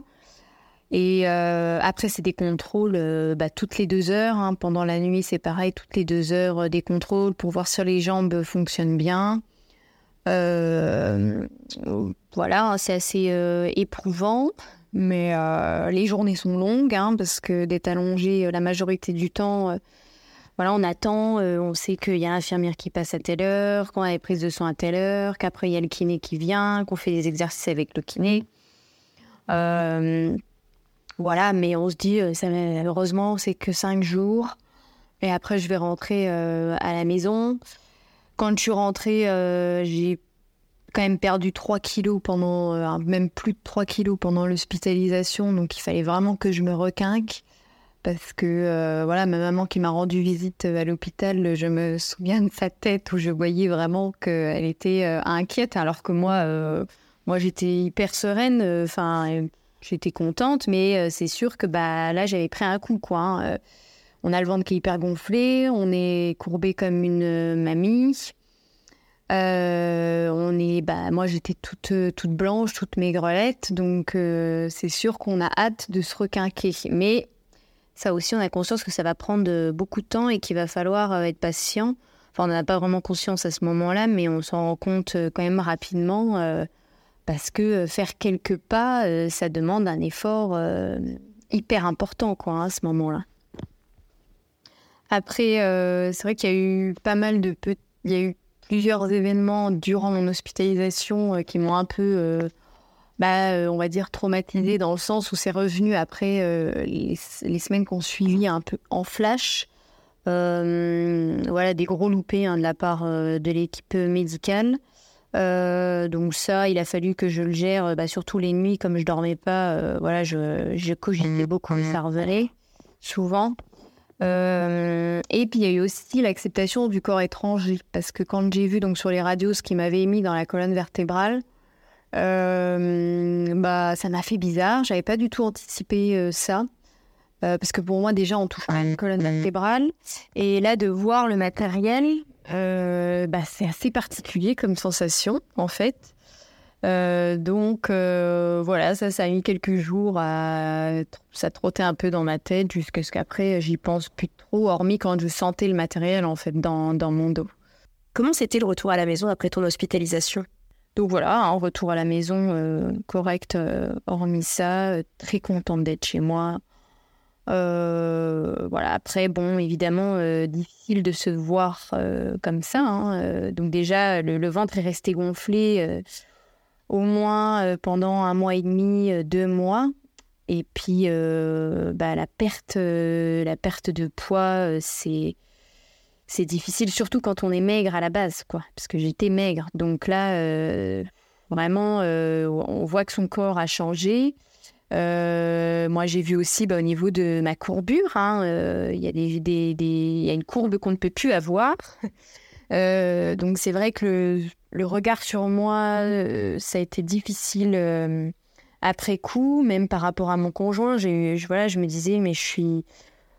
Et euh, après, c'est des contrôles euh, bah, toutes les deux heures. Hein. Pendant la nuit, c'est pareil, toutes les deux heures, euh, des contrôles pour voir si les jambes fonctionnent bien. Voilà, hein, c'est assez éprouvant, mais les journées sont longues hein, parce que d'être allongé la majorité du temps, voilà, on attend, on sait qu'il y a infirmière qui passe à telle heure, qu'on a les prises de sang à telle heure, qu'après il y a le kiné qui vient, qu'on fait des exercices avec le kiné. Voilà, mais on se dit, euh, ça, heureusement, c'est que cinq jours. Et après, je vais rentrer euh, à la maison. Quand je suis rentrée, euh, j'ai quand même perdu 3 kilos pendant, même plus de 3 kilos pendant l'hospitalisation. Donc, il fallait vraiment que je me requinque. Parce que, voilà, ma maman qui m'a rendu visite à l'hôpital, je me souviens de sa tête où je voyais vraiment qu'elle était inquiète. Alors que moi, moi j'étais hyper sereine. Enfin j'étais contente, mais euh, c'est sûr que bah, là, j'avais pris un coup. Quoi, hein. Euh, on a le ventre qui est hyper gonflé, on est courbé comme une euh, mamie. on est, bah, moi, j'étais toute, toute blanche, toute maigrelette, donc c'est sûr qu'on a hâte de se requinquer. Mais ça aussi, on a conscience que ça va prendre beaucoup de temps et qu'il va falloir être patient. Enfin, on n'a pas vraiment conscience à ce moment-là, mais on s'en rend compte quand même rapidement parce que euh, faire quelques pas, euh, ça demande un effort euh, hyper important quoi, hein, à ce moment-là. Après, c'est vrai qu'il y a eu pas mal de... Il y a eu plusieurs événements durant mon hospitalisation qui m'ont un peu, bah, on va dire, traumatisée dans le sens où c'est revenu après les, les, semaines qu'on suivi un peu en flash. voilà, des gros loupés hein, de la part de l'équipe médicale. donc ça, il a fallu que je le gère, bah, surtout les nuits, comme je dormais pas. voilà, je, je cogitais beaucoup, ça revenait souvent. Et puis il y a eu aussi l'acceptation du corps étranger, parce que quand j'ai vu donc sur les radios ce qui m'avait émis dans la colonne vertébrale, bah ça m'a fait bizarre. J'avais pas du tout anticipé ça. Euh, parce que pour moi, déjà, on touche à la colonne vertébrale. Et là, de voir le matériel, euh, bah, c'est assez particulier comme sensation, en fait. Euh, donc voilà, ça, ça a mis quelques jours à ça trottait un peu dans ma tête jusqu'à ce qu'après j'y pense plus trop, hormis quand je sentais le matériel en fait dans, dans mon dos. Comment c'était le retour à la maison après ton hospitalisation? Donc voilà, un retour à la maison correct, hormis ça, très contente d'être chez moi. Euh, voilà. Après, bon, évidemment, euh, difficile de se voir euh, comme ça. Hein, donc déjà, le, ventre est resté gonflé au moins pendant un mois et demi, deux mois. Et puis, bah, la perte, la perte de poids, c'est difficile, surtout quand on est maigre à la base, quoi. Parce que j'étais maigre. Donc là, vraiment, on voit que son corps a changé. Euh, moi, j'ai vu aussi bah, au niveau de ma courbure, hein, euh, il y, a une courbe qu'on ne peut plus avoir. Euh, donc, c'est vrai que le, regard sur moi, ça a été difficile après coup, même par rapport à mon conjoint. Je, voilà, je me disais, mais je suis,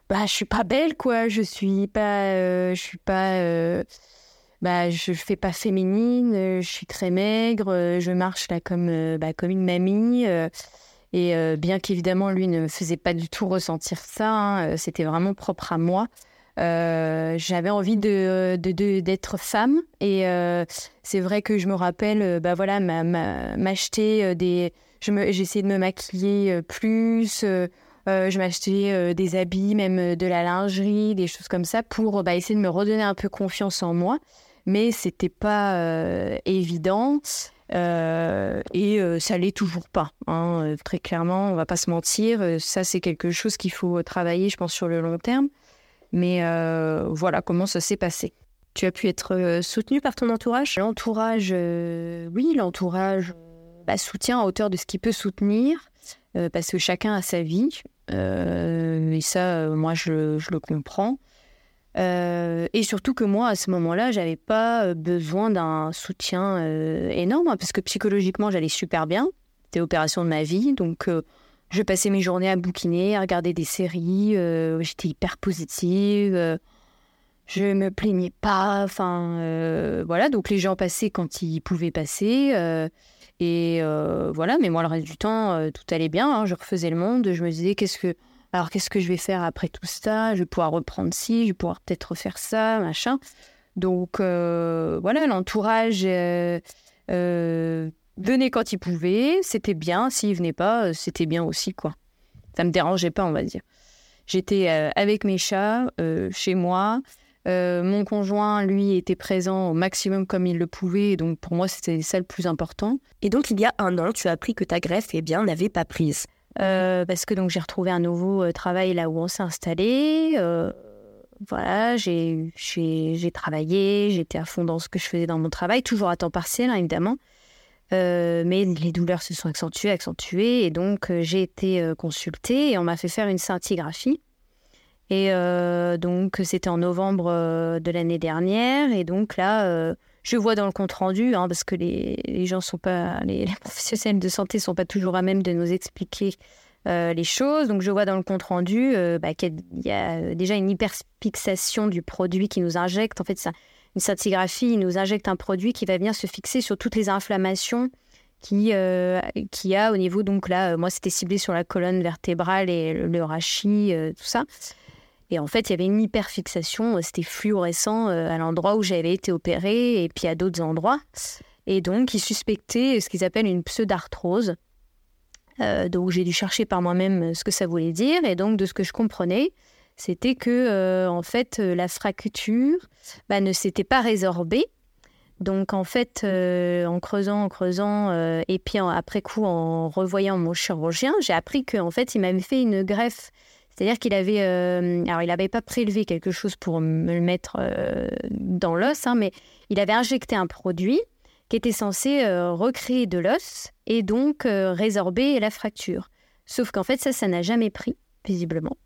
bah, je suis pas belle, quoi. Je suis pas, je suis pas. Bah, je fais pas féminine, je suis très maigre, je marche là comme, bah, comme une mamie. Et euh, bien qu'évidemment, lui ne faisait pas du tout ressentir ça, hein, euh, c'était vraiment propre à moi. Euh, j'avais envie de, d'être femme et c'est vrai que je me rappelle bah voilà m'acheter des j'essayais de me maquiller plus je m'achetais des habits même de la lingerie des choses comme ça pour bah, essayer de me redonner un peu confiance en moi mais c'était pas évident euh, et euh, ça l'est toujours pas. Hein, euh, très clairement, on va pas se mentir. ça, c'est quelque chose qu'il faut travailler, je pense, sur le long terme. Mais voilà comment ça s'est passé. Tu as pu être soutenu par ton entourage? L'entourage, oui, l'entourage bah, soutient à hauteur de ce qu'il peut soutenir, parce que chacun a sa vie. et ça, moi, je, le comprends. Euh, et surtout que moi, à ce moment-là, j'avais pas euh, besoin d'un soutien euh, énorme, hein, parce que psychologiquement, j'allais super bien. C'était l'opération de ma vie, donc je passais mes journées à bouquiner, à regarder des séries. J'étais hyper positive. je me plaignais pas. Enfin, voilà. Donc les gens passaient quand ils pouvaient passer. et voilà. Mais moi, le reste du temps, tout allait bien. Hein. je refaisais le monde. Je me disais, qu'est-ce que alors qu'est-ce que je vais faire après tout ça? Je vais pouvoir reprendre ci, je vais pouvoir peut-être refaire ça, machin. Donc euh, voilà, l'entourage euh, euh, venait quand il pouvait, c'était bien. S'il venait pas, c'était bien aussi, quoi. Ça me dérangeait pas, on va dire. J'étais avec mes chats chez moi. mon conjoint, lui, était présent au maximum comme il le pouvait. Donc pour moi, c'était ça le plus important. Et donc il y a un an, tu as appris que ta greffe, eh bien, n'avait pas prise. Euh, parce que donc j'ai retrouvé un nouveau euh, travail là où on s'est installé. Euh, voilà, j'ai travaillé, j'étais à fond dans ce que je faisais dans mon travail, toujours à temps partiel hein, évidemment. Mais les douleurs se sont accentuées, accentuées, et donc j'ai été consultée et on m'a fait faire une scintigraphie. Et donc c'était en novembre de l'année dernière, et donc là je vois dans le compte rendu, hein, parce que les, gens sont pas, les, professionnels de santé sont pas toujours à même de nous expliquer euh, les choses. Donc je vois dans le compte rendu euh, bah, qu'il y a déjà une hyperfixation du produit qui nous injecte. En fait, ça, une scintigraphie, il nous injecte un produit qui va venir se fixer sur toutes les inflammations qui, euh, a au niveau, donc là, moi c'était ciblé sur la colonne vertébrale et le, rachis, tout ça. Et en fait, il y avait une hyperfixation, euh, c'était fluorescent euh, à l'endroit où j'avais été opérée et puis à d'autres endroits. Et donc, ils suspectaient ce qu'ils appellent une pseudarthrose. Euh, donc, j'ai dû chercher par moi-même ce que ça voulait dire. Et donc, de ce que je comprenais, c'était que, en fait, la fracture bah, ne s'était pas résorbée. Donc, en fait, en creusant, en creusant, et puis après coup, en revoyant mon chirurgien, j'ai appris qu'en fait, il m'avait fait une greffe c'est-à-dire qu'il avait, euh, alors il n'avait pas prélevé quelque chose pour me le mettre euh, dans l'os, hein, mais il avait injecté un produit qui était censé recréer de l'os et donc résorber la fracture. Sauf qu'en fait, ça, ça n'a jamais pris, visiblement.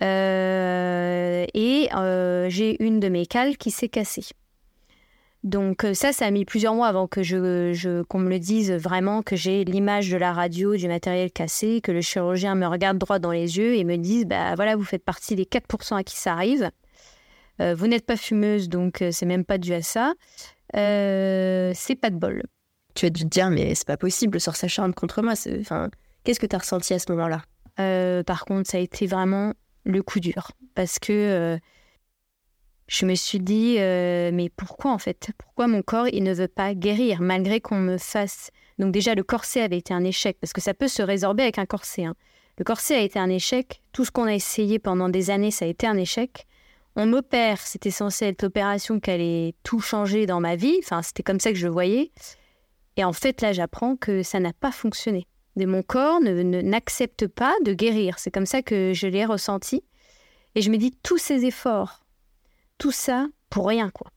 Et j'ai une de mes cales qui s'est cassée. Donc euh, ça, ça a mis plusieurs mois avant que je, qu'on me le dise vraiment, que j'ai l'image de la radio, du matériel cassé, que le chirurgien me regarde droit dans les yeux et me dise, bah voilà, vous faites partie des 4% à qui ça arrive. Euh, vous n'êtes pas fumeuse, donc euh, c'est même pas dû à ça. c'est pas de bol. Tu as dû te dire, mais c'est pas possible, sort sa charme contre moi. Enfin, qu'est-ce que tu as ressenti à ce moment-là? Par contre, ça a été vraiment le coup dur. Parce que je me suis dit, euh, mais pourquoi en fait? Pourquoi mon corps, il ne veut pas guérir malgré qu'on me fasse... Donc déjà, le corset avait été un échec, parce que ça peut se résorber avec un corset. Hein. Le corset a été un échec. Tout ce qu'on a essayé pendant des années, ça a été un échec. On m'opère, c'était censé être l'opération qui allait tout changer dans ma vie. Enfin, c'était comme ça que je voyais. Et en fait, là, j'apprends que ça n'a pas fonctionné. Mon corps ne, n'accepte pas de guérir. C'est comme ça que je l'ai ressenti. Et je me dis, tous ces efforts, tout ça pour rien, quoi.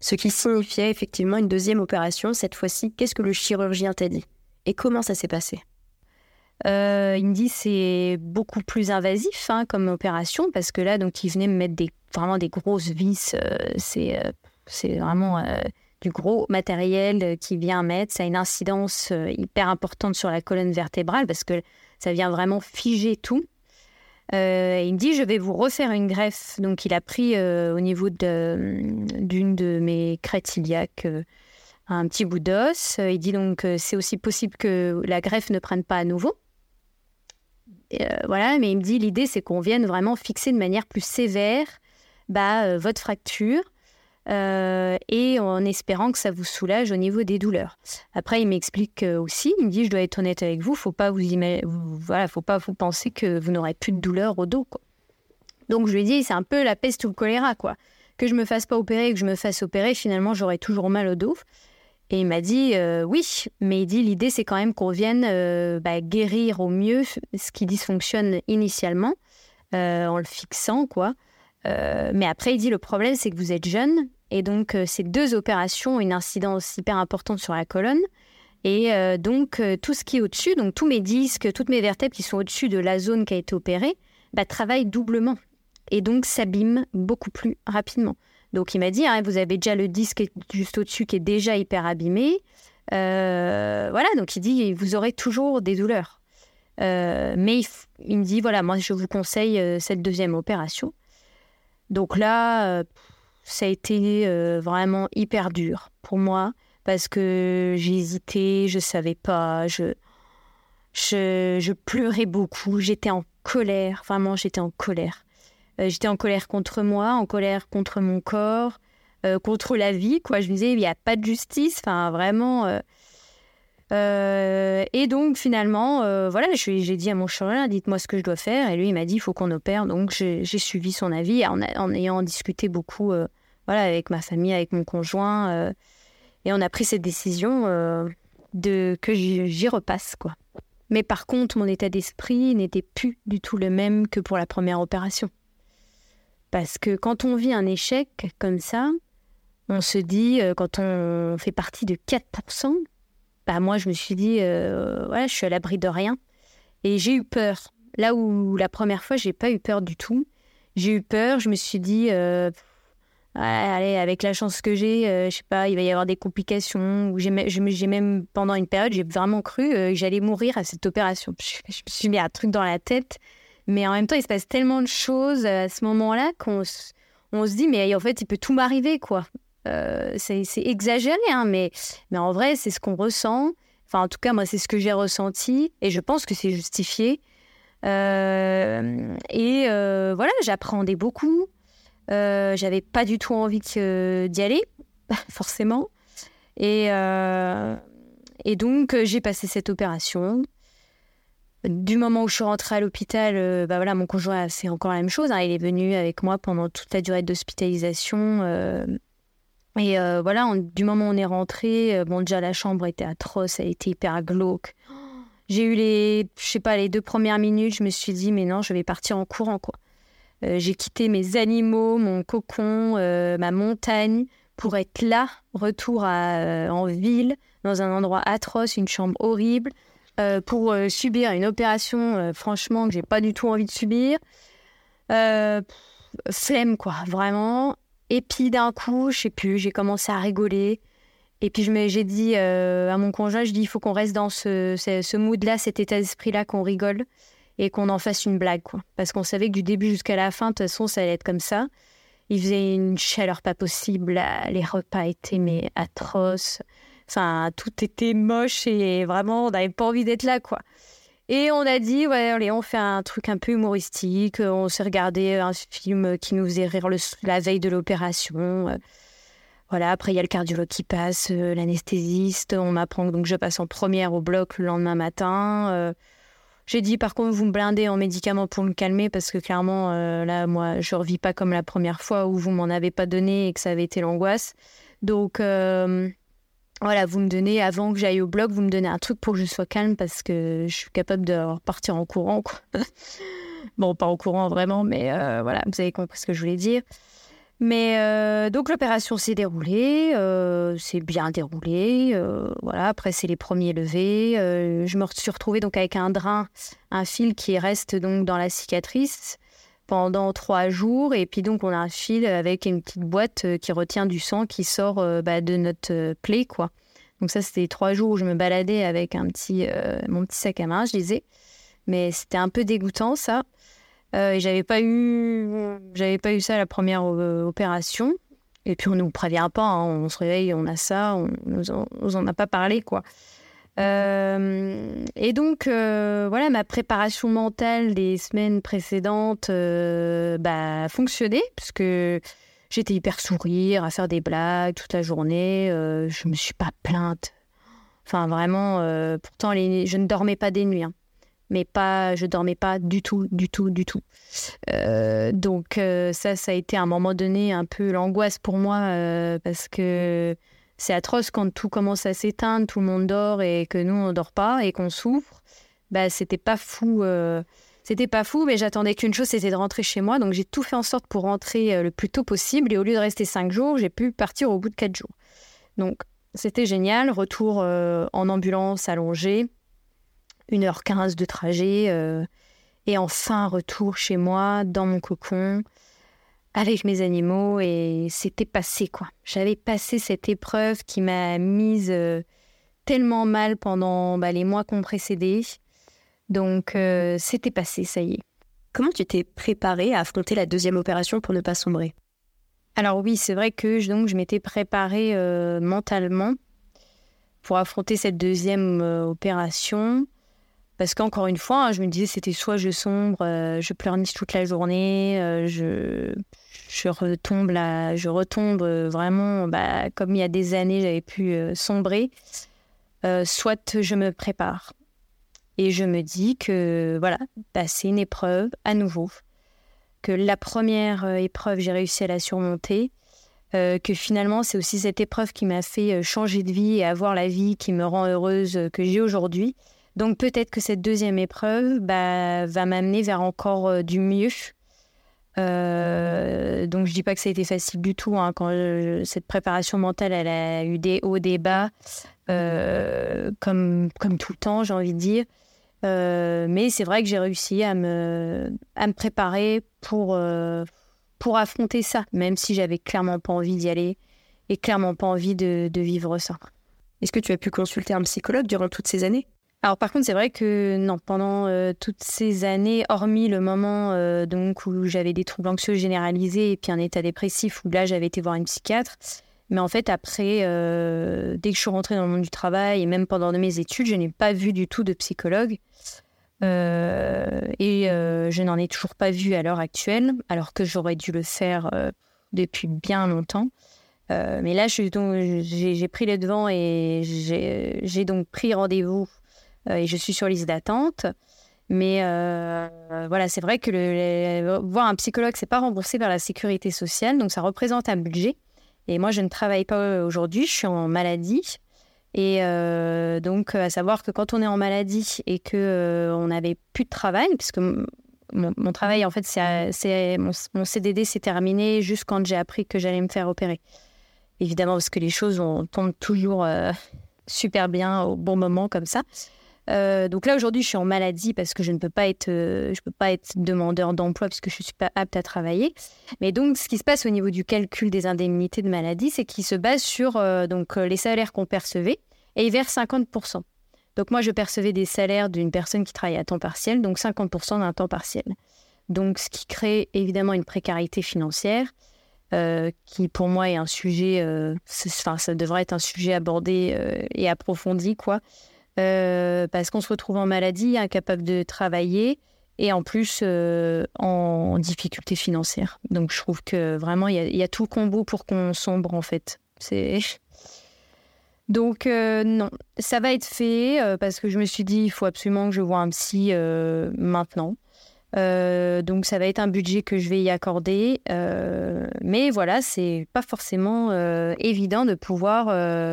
Ce qui signifiait effectivement une deuxième opération. Cette fois-ci, qu'est-ce que le chirurgien t'a dit? Et comment ça s'est passé? Euh, il me dit c'est beaucoup plus invasif hein, comme opération parce que là donc il venait me mettre des vraiment des grosses vis euh, c'est euh, c'est vraiment du gros matériel qui vient mettre ça a une incidence hyper importante sur la colonne vertébrale parce que ça vient vraiment figer tout euh, il me dit, je vais vous refaire une greffe. Donc, il a pris euh, au niveau d'une de, mes crêtes iliaques euh, un petit bout d'os. Il dit donc, c'est aussi possible que la greffe ne prenne pas à nouveau. voilà, mais il me dit, l'idée, c'est qu'on vienne vraiment fixer de manière plus sévère bah, votre fracture euh, et en espérant que ça vous soulage au niveau des douleurs. Après, il m'explique aussi, il me dit, je dois être honnête avec vous, faut pas vous, voilà, faut pas vous penser que vous n'aurez plus de douleur au dos. Donc je lui ai dit, c'est un peu la peste ou le choléra, quoi. Que je me fasse pas opérer, que je me fasse opérer, finalement, j'aurai toujours mal au dos. Et il m'a dit euh, oui, mais il dit l'idée c'est quand même qu'on vienne euh, bah, guérir au mieux ce qui dysfonctionne initialement en le fixant quoi. mais après il dit le problème c'est que vous êtes jeune et donc, euh, ces deux opérations ont une incidence hyper importante sur la colonne. Et euh, donc, euh, tout ce qui est au-dessus, donc tous mes disques, toutes mes vertèbres qui sont au-dessus de la zone qui a été opérée, bah, travaillent doublement. Et donc, s'abîment beaucoup plus rapidement. Donc, il m'a dit, hein, vous avez déjà le disque juste au-dessus qui est déjà hyper abîmé. voilà, donc il dit, vous aurez toujours des douleurs. mais il, me dit, voilà, moi, je vous conseille cette deuxième opération. Donc là, ça a été euh, vraiment hyper dur pour moi parce que j'hésitais, je savais pas, je, je, pleurais beaucoup, j'étais en colère, vraiment j'étais en colère. Euh, j'étais en colère contre moi, en colère contre mon corps, euh, contre la vie, quoi. Je me disais, il n'y a pas de justice, enfin vraiment. Et donc finalement, voilà, j'ai dit à mon chirurgien, dites-moi ce que je dois faire. Et lui, il m'a dit, il faut qu'on opère. Donc j'ai suivi son avis en, ayant discuté beaucoup voilà, avec ma famille, avec mon conjoint. Euh, et on a pris cette décision euh, de que j'y repasse, quoi. Mais par contre, mon état d'esprit n'était plus du tout le même que pour la première opération. Parce que quand on vit un échec comme ça, on se dit, euh, quand on fait partie de 4%, bah moi je me suis dit, voilà, je suis à l'abri de rien. Et j'ai eu peur. Là où la première fois, j'ai pas eu peur du tout. J'ai eu peur, je me suis dit, allez, avec la chance que j'ai, euh, je sais pas, il va y avoir des complications. Ou j'ai même, pendant une période, j'ai vraiment cru euh, que j'allais mourir à cette opération. Je, me suis mis un truc dans la tête. Mais en même temps, il se passe tellement de choses euh, à ce moment-là qu'on on se dit, mais en fait, il peut tout m'arriver, quoi. C'est exagéré, hein, mais, en vrai, c'est ce qu'on ressent. Enfin, en tout cas, moi, c'est ce que j'ai ressenti. Et je pense que c'est justifié. et voilà, j'apprenais beaucoup. Euh, j'avais pas du tout envie d'y aller, forcément. Et, euh, donc, euh, j'ai passé cette opération. Du moment où je suis rentrée à l'hôpital, bah voilà, mon conjoint fait encore la même chose. Hein. Il est venu avec moi pendant toute la durée d'hospitalisation. Et voilà, du moment où on est rentré, bon, déjà la chambre était atroce, elle était hyper glauque. J'ai eu les, je sais pas, les deux premières minutes, je me suis dit, mais non, je vais partir en courant, quoi. Euh, j'ai quitté mes animaux, mon cocon, euh, ma montagne pour être là, retour en ville, dans un endroit atroce, une chambre horrible, pour subir une opération, franchement, que j'ai pas du tout envie de subir. flemme, quoi, vraiment. Et puis d'un coup, je sais plus, j'ai commencé à rigoler. Et puis j'ai dit euh, à mon conjoint, je dis il faut qu'on reste dans ce, ce, mood-là, cet état d'esprit-là, qu'on rigole et qu'on en fasse une blague. Quoi. Parce qu'on savait que du début jusqu'à la fin, de toute façon, ça allait être comme ça. Il faisait une chaleur pas possible, les repas étaient mais atroces. Enfin, tout était moche et vraiment, on n'avait pas envie d'être là, quoi. Et on a dit, ouais, allez, on fait un truc un peu humoristique. On s'est regardé un film qui nous faisait rire la veille de l'opération. Voilà, après, il y a le cardiologue qui passe, euh, l'anesthésiste. On m'apprend donc je passe en première au bloc le lendemain matin. Euh, j'ai dit, par contre, vous me blindez en médicaments pour me calmer parce que clairement, euh, là, moi, je ne revis pas comme la première fois où vous m'en avez pas donné et que ça avait été l'angoisse. Donc, voilà, vous me donnez, avant que j'aille au bloc, vous me donnez un truc pour que je sois calme parce que je suis capable de repartir en courant. bon, pas en courant vraiment, mais voilà, vous avez compris ce que je voulais dire. Mais euh, donc l'opération s'est déroulée, euh, c'est bien déroulé. Euh, voilà, après c'est les premiers levés. je me suis retrouvée donc avec un drain, un fil qui reste donc dans la cicatrice pendant trois jours. Et puis donc on a un fil avec une petite boîte qui retient du sang qui sort bah, de notre plaie, quoi. Donc ça c'était trois jours où je me baladais avec un petit, mon petit sac à main, je disais. Mais c'était un peu dégoûtant ça. Euh, et j'avais pas eu, j'avais pas eu ça à la première euh, opération. Et puis on nous prévient pas, hein. on se réveille, on a ça, on nous en, nous en a pas parlé quoi. Euh, et donc voilà, ma préparation mentale des semaines précédentes bah, a fonctionné puisque j'étais hyper sourire, à faire des blagues toute la journée. je me suis pas plainte. Enfin vraiment, pourtant je ne dormais pas des nuits. Hein mais pas, je dormais pas du tout, du tout, du tout. Euh, donc euh, ça, ça a été à un moment donné un peu l'angoisse pour moi euh, parce que c'est atroce quand tout commence à s'éteindre, tout le monde dort et que nous on dort pas et qu'on souffre. Bah c'était pas fou, c'était pas fou, mais j'attendais qu'une chose, c'était de rentrer chez moi. Donc j'ai tout fait en sorte pour rentrer le plus tôt possible et au lieu de rester cinq jours, j'ai pu partir au bout de quatre jours. Donc c'était génial, retour en ambulance allongée 1h15 de trajet. Euh, et enfin, retour chez moi, dans mon cocon, avec mes animaux. Et c'était passé, quoi. J'avais passé cette épreuve qui m'a mise euh, tellement mal pendant bah, les mois qu'on précédé. Donc, euh, c'était passé, ça y est. Comment tu t'es préparée à affronter la deuxième opération pour ne pas sombrer? Alors oui, c'est vrai que je, donc, je m'étais préparée mentalement pour affronter cette deuxième opération. Parce qu'encore une fois, hein, je me disais, c'était soit je sombre, euh, je pleurniche toute la journée, euh, je, retombe, là, je retombe euh, vraiment bah, comme il y a des années, j'avais pu sombrer, soit je me prépare. Et je me dis que voilà, bah, c'est une épreuve à nouveau, que la première épreuve, j'ai réussi à la surmonter, que finalement, c'est aussi cette épreuve qui m'a fait changer de vie et avoir la vie qui me rend heureuse que j'ai aujourd'hui. Donc peut-être que cette deuxième épreuve bah, va m'amener vers encore euh, du mieux. Euh, donc je dis pas que ça a été facile du tout. Hein, quand cette préparation mentale, elle a eu des hauts, des bas, euh, comme, tout le temps, j'ai envie de dire. mais c'est vrai que j'ai réussi à me, préparer pour, affronter ça, même si j'avais clairement pas envie d'y aller et clairement pas envie de vivre ça. Est-ce que tu as pu consulter un psychologue durant toutes ces années? Alors par contre, c'est vrai que non, pendant euh, toutes ces années, hormis le moment euh, donc où j'avais des troubles anxieux généralisés et puis un état dépressif où là j'avais été voir une psychiatre, mais en fait après, euh, dès que je suis rentrée dans le monde du travail et même pendant mes études, je n'ai pas vu du tout de psychologue. et je n'en ai toujours pas vu à l'heure actuelle, alors que j'aurais dû le faire depuis bien longtemps. mais là, j'ai pris les devants et j'ai donc pris rendez-vous et je suis sur liste d'attente. Mais euh, voilà, c'est vrai que voir un psychologue, c'est pas remboursé par la sécurité sociale, donc ça représente un budget. Et moi, je ne travaille pas aujourd'hui, je suis en maladie. Et euh, donc, à savoir que quand on est en maladie et que on n'avait plus de travail, puisque mon, travail, en fait, c'est mon, mon, CDD s'est terminé juste quand j'ai appris que j'allais me faire opérer. évidemment parce que les choses tombent toujours super bien au bon moment comme ça. Euh, donc là aujourd'hui, je suis en maladie parce que je ne peux pas être, euh, je peux pas être demandeur d'emploi puisque je suis pas apte à travailler. Mais donc, ce qui se passe au niveau du calcul des indemnités de maladie, c'est qu'il se base sur euh, donc les salaires qu'on percevait et il verse 50% Donc moi, je percevais des salaires d'une personne qui travaille à temps partiel, donc 50% d'un temps partiel. Donc, ce qui crée évidemment une précarité financière. qui pour moi est un sujet, enfin ça devrait être un sujet abordé et approfondi quoi, euh, parce qu'on se retrouve en maladie, incapable de travailler et en plus euh, en difficulté financière. Donc je trouve que vraiment, il y, a tout combo pour qu'on sombre en fait. Donc euh, non, ça va être fait parce que je me suis dit il faut absolument que je voie un psy maintenant. donc ça va être un budget que je vais y accorder, mais voilà, c'est pas forcément évident de pouvoir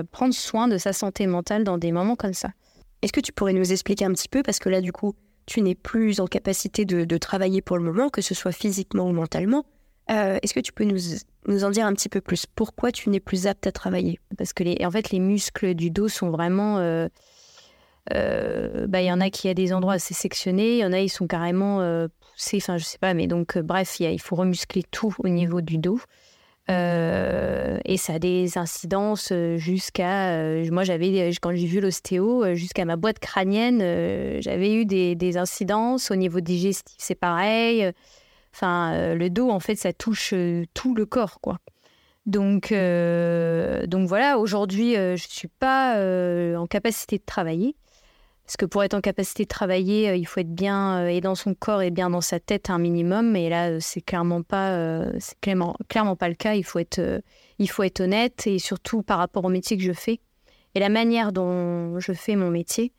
prendre soin de sa santé mentale dans des moments comme ça. Est-ce que tu pourrais nous expliquer un petit peu, parce que là, du coup, tu n'es plus en capacité de, travailler pour le moment, que ce soit physiquement ou mentalement. Euh, est-ce que tu peux nous, en dire un petit peu plus? Pourquoi tu n'es plus apte à travailler? Parce que les, en fait, les muscles du dos sont vraiment. Euh, euh, bah, il y en a qui a des endroits assez sectionnés, il y en a ils sont carrément poussés, enfin je sais pas, mais donc bref, il faut remuscler tout au niveau du dos. Euh, et ça a des incidences euh, jusqu'à. Euh, moi, j'avais, quand j'ai vu l'ostéo, jusqu'à ma boîte crânienne, j'avais eu des, des, incidences. Au niveau digestif, c'est pareil. Enfin, le dos, en fait, ça touche tout le corps, quoi. Donc, donc voilà, aujourd'hui, je ne suis pas en capacité de travailler. Parce que pour être en capacité de travailler, euh, il faut être bien euh, et dans son corps et bien dans sa tête un minimum. Et là, euh, c'est clairement pas, c'est clairement, clairement pas le cas. Il faut être, il faut être honnête et surtout par rapport au métier que je fais et la manière dont je fais mon métier,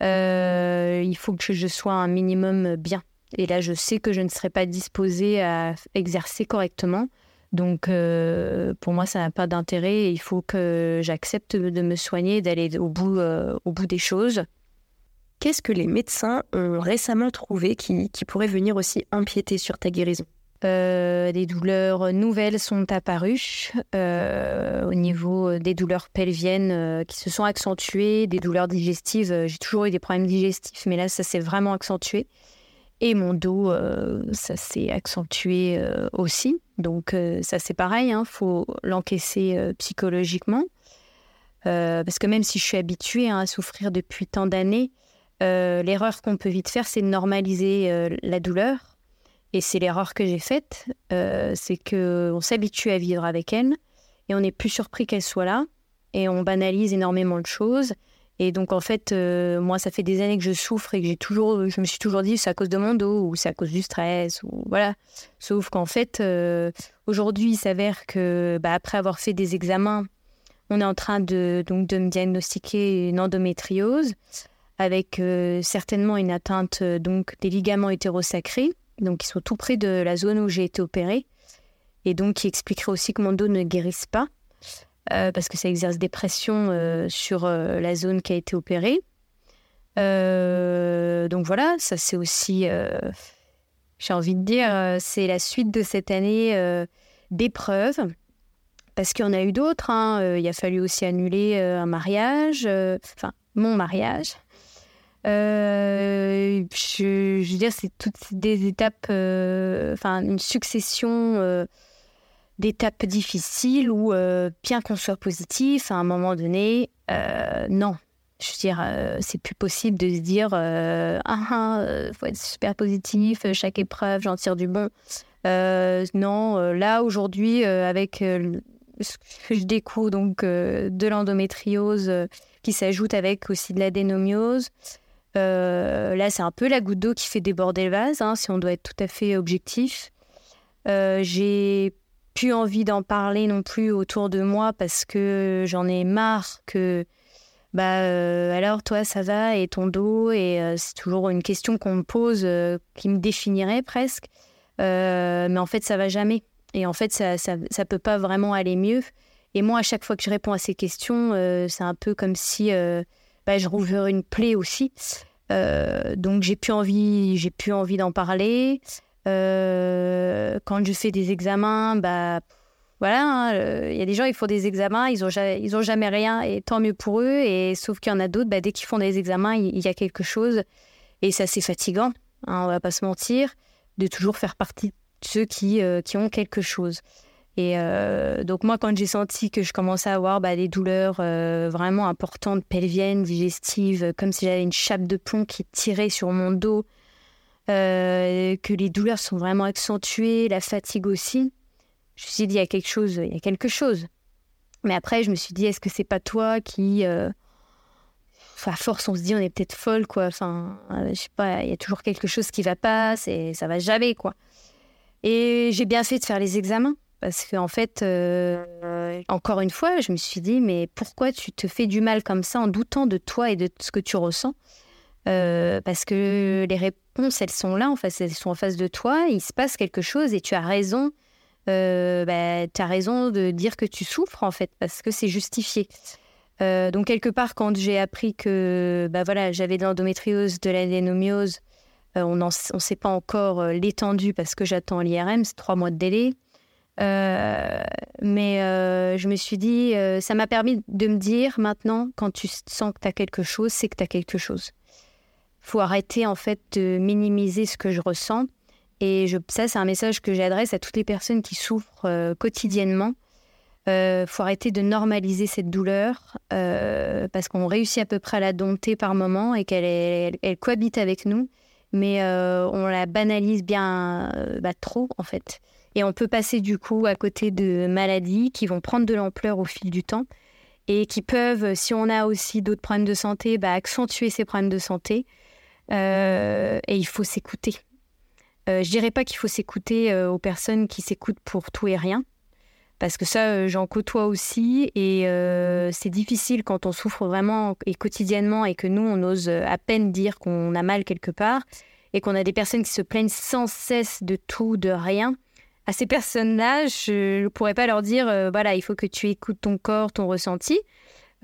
il faut que je sois un minimum bien. Et là, je sais que je ne serai pas disposée à exercer correctement. Donc, pour moi, ça n'a pas d'intérêt. Il faut que j'accepte de me soigner, d'aller au au bout des choses. Qu'est-ce que les médecins ont récemment trouvé qui, pourrait venir aussi empiéter sur ta guérison? Euh, des douleurs nouvelles sont apparues euh, au niveau des douleurs pelviennes euh, qui se sont accentuées, des douleurs digestives. J'ai toujours eu des problèmes digestifs, mais là, ça s'est vraiment accentué. Et mon dos, ça s'est accentué aussi. Donc, ça, c'est pareil, il hein, faut l'encaisser psychologiquement. parce que même si je suis habituée hein, à souffrir depuis tant d'années, euh, l'erreur qu'on peut vite faire, c'est de normaliser euh, la douleur. Et c'est l'erreur que j'ai faite, euh, c'est qu'on s'habitue à vivre avec elle et on n'est plus surpris qu'elle soit là et on banalise énormément de choses. Et donc en fait, moi, ça fait des années que je souffre et que j'ai toujours, je me suis toujours dit c'est à cause de mon dos ou c'est à cause du stress ou voilà. Sauf qu'en fait, aujourd'hui, il s'avère que bah, après avoir fait des examens, on est en train de donc de me diagnostiquer une endométriose avec euh, certainement une atteinte euh, donc des ligaments hétérosacrés, donc qui sont tout près de la zone où j'ai été opérée, et donc qui expliquerait aussi que mon dos ne guérisse pas, euh, parce que ça exerce des pressions sur la zone qui a été opérée. donc voilà, ça c'est aussi, j'ai envie de dire, c'est la suite de cette année d'épreuves parce qu'il y en a eu d'autres. Hein. Il a fallu aussi annuler un mariage, enfin mon mariage. Euh, je, veux dire, c'est toutes des étapes, euh, enfin, une succession euh, d'étapes difficiles où, bien qu'on soit positif, à un moment donné, non. Je veux dire, c'est plus possible de se dire ah, ah faut être super positif, chaque épreuve, j'en tire du bon. non, là, aujourd'hui, avec ce que je découvre donc de l'endométriose qui s'ajoute avec aussi de l'adénomiose, euh, là, c'est un peu la goutte d'eau qui fait déborder le vase, hein, si on doit être tout à fait objectif. Euh, j'ai plus envie d'en parler non plus autour de moi parce que j'en ai marre que bah euh, alors toi ça va et ton dos et c'est toujours une question qu'on me pose qui me définirait presque mais en fait ça va jamais et en fait ça, ça, ça peut pas vraiment aller mieux et moi à chaque fois que je réponds à ces questions c'est un peu comme si bah, je rouvre une plaie aussi. Euh, donc j'ai plus envie, j'ai plus envie d'en parler. Euh, quand je fais des examens, bah voilà, hein, il y a des gens, ils font des examens, ils ont jamais rien, et tant mieux pour eux. Et sauf qu'il y en a d'autres, bah, dès qu'ils font des examens, il, y a quelque chose. Et c'est assez fatigant, hein, on va pas se mentir, de toujours faire partie de ceux qui, euh, qui ont quelque chose. Et euh, donc moi, quand j'ai senti que je commençais à avoir bah, des douleurs euh, vraiment importantes, pelviennes, digestives, comme si j'avais une chape de plomb qui tirait sur mon dos, que les douleurs sont vraiment accentuées, la fatigue aussi, je me suis dit, il y a quelque chose, il y a quelque chose. Mais après, je me suis dit, est-ce que c'est pas toi qui. à force, on se dit, on est peut-être folle, quoi. Enfin, je sais pas, il y a toujours quelque chose qui va pas, ça va jamais, quoi. Et j'ai bien fait de faire les examens. Parce qu'en fait, euh, encore une fois, je me suis dit, mais pourquoi tu te fais du mal comme ça en doutant de toi et de ce que tu ressens? Euh, Parce que les réponses, elles sont là, en face, elles sont en face de toi, il se passe quelque chose et tu as raison. Euh, bah, tu as raison de dire que tu souffres, en fait, parce que c'est justifié. donc, quelque part, quand j'ai appris que bah, voilà, j'avais de l'endométriose, de l'adénomiose, on ne sait pas encore l'étendue parce que j'attends l'IRM, c'est trois mois de délai. Euh, mais je me suis dit, ça m'a permis de me dire maintenant, quand tu sens que tu as quelque chose, c'est que tu as quelque chose. faut arrêter en fait de minimiser ce que je ressens. Et je, ça, c'est un message que j'adresse à toutes les personnes qui souffrent quotidiennement. Faut arrêter de normaliser cette douleur parce qu'on réussit à peu près à la dompter par moment et qu'elle elle cohabite avec nous mais euh, on la banalise bien euh, bah, trop en fait. Et on peut passer du coup à côté de maladies qui vont prendre de l'ampleur au fil du temps et qui peuvent, si on a aussi d'autres problèmes de santé, bah, accentuer ces problèmes de santé. Euh, et il faut s'écouter. Euh, je dirais pas qu'il faut s'écouter aux personnes qui s'écoutent pour tout et rien, parce que ça, j'en côtoie aussi, et c'est difficile quand on souffre vraiment et quotidiennement et que nous, on ose à peine dire qu'on a mal quelque part, et qu'on a des personnes qui se plaignent sans cesse de tout, de rien. À ces personnes-là, je ne pourrais pas leur dire, euh, voilà, il faut que tu écoutes ton corps, ton ressenti.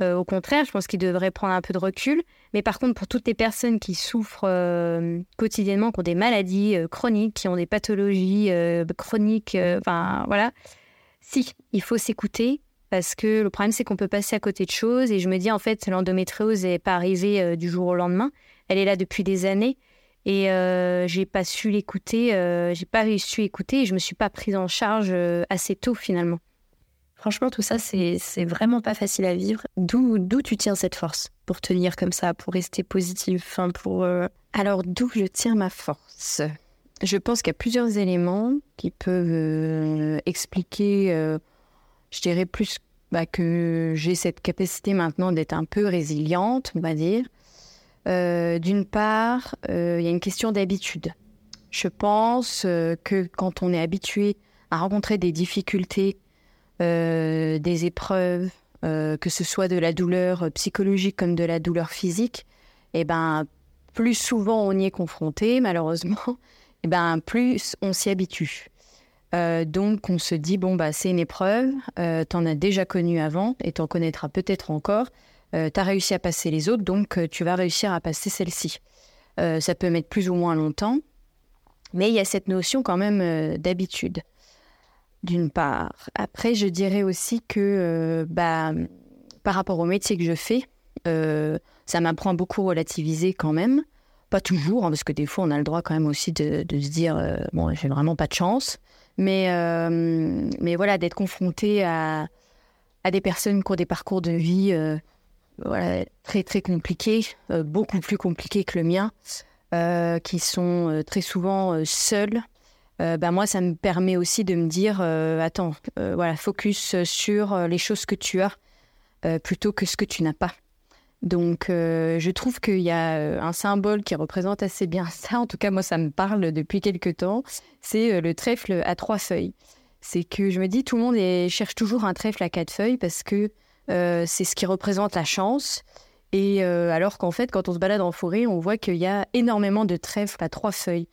Euh, au contraire, je pense qu'ils devraient prendre un peu de recul. Mais par contre, pour toutes les personnes qui souffrent euh, quotidiennement, qui ont des maladies chroniques, qui ont des pathologies chroniques, enfin voilà, si, il faut s'écouter parce que le problème, c'est qu'on peut passer à côté de choses. Et je me dis, en fait, l'endométriose n'est pas arrivée du jour au lendemain. Elle est là depuis des années. Et euh, j'ai pas su l'écouter, euh, j'ai pas réussi à écouter et je me suis pas prise en charge euh, assez tôt finalement. Franchement, tout ça, c'est vraiment pas facile à vivre. D'où tu tiens cette force pour tenir comme ça, pour rester positive enfin, pour, euh, Alors, d'où je tiens ma force? Je pense qu'il y a plusieurs éléments qui peuvent expliquer, je dirais plus bah, que j'ai cette capacité maintenant d'être un peu résiliente, on va dire. Euh, d'une part, euh, il y a une question d'habitude. Je pense euh, que quand on est habitué à rencontrer des difficultés, des épreuves, que ce soit de la douleur psychologique comme de la douleur physique, eh ben, plus souvent on y est confronté, malheureusement, eh ben, plus on s'y habitue. donc on se dit, bon, bah, c'est une épreuve, tu en as déjà connu avant et tu en connaîtras peut-être encore. Euh, tu as réussi à passer les autres, donc euh, tu vas réussir à passer celle-ci. Euh, ça peut mettre plus ou moins longtemps, mais il y a cette notion quand même d'habitude, d'une part. Après, je dirais aussi que bah, par rapport au métier que je fais, ça m'apprend beaucoup à relativiser quand même. Pas toujours, hein, parce que des fois, on a le droit quand même aussi de, se dire bon, j'ai vraiment pas de chance. Mais, mais voilà, d'être confronté à, à, des personnes qui ont des parcours de vie très très compliqués, euh, beaucoup plus compliqués que le mien, euh, qui sont euh, très souvent seuls. bah moi, ça me permet aussi de me dire, attends, voilà, focus sur les choses que tu as plutôt que ce que tu n'as pas. Donc, je trouve qu'il y a un symbole qui représente assez bien ça. En tout cas, moi, ça me parle depuis quelque temps. C'est le trèfle à trois feuilles. C'est que je me dis, tout le monde cherche toujours un trèfle à quatre feuilles parce que c'est ce qui représente la chance. Et euh, alors qu'en fait, quand on se balade en forêt, on voit qu'il y a énormément de trèfles à trois feuilles.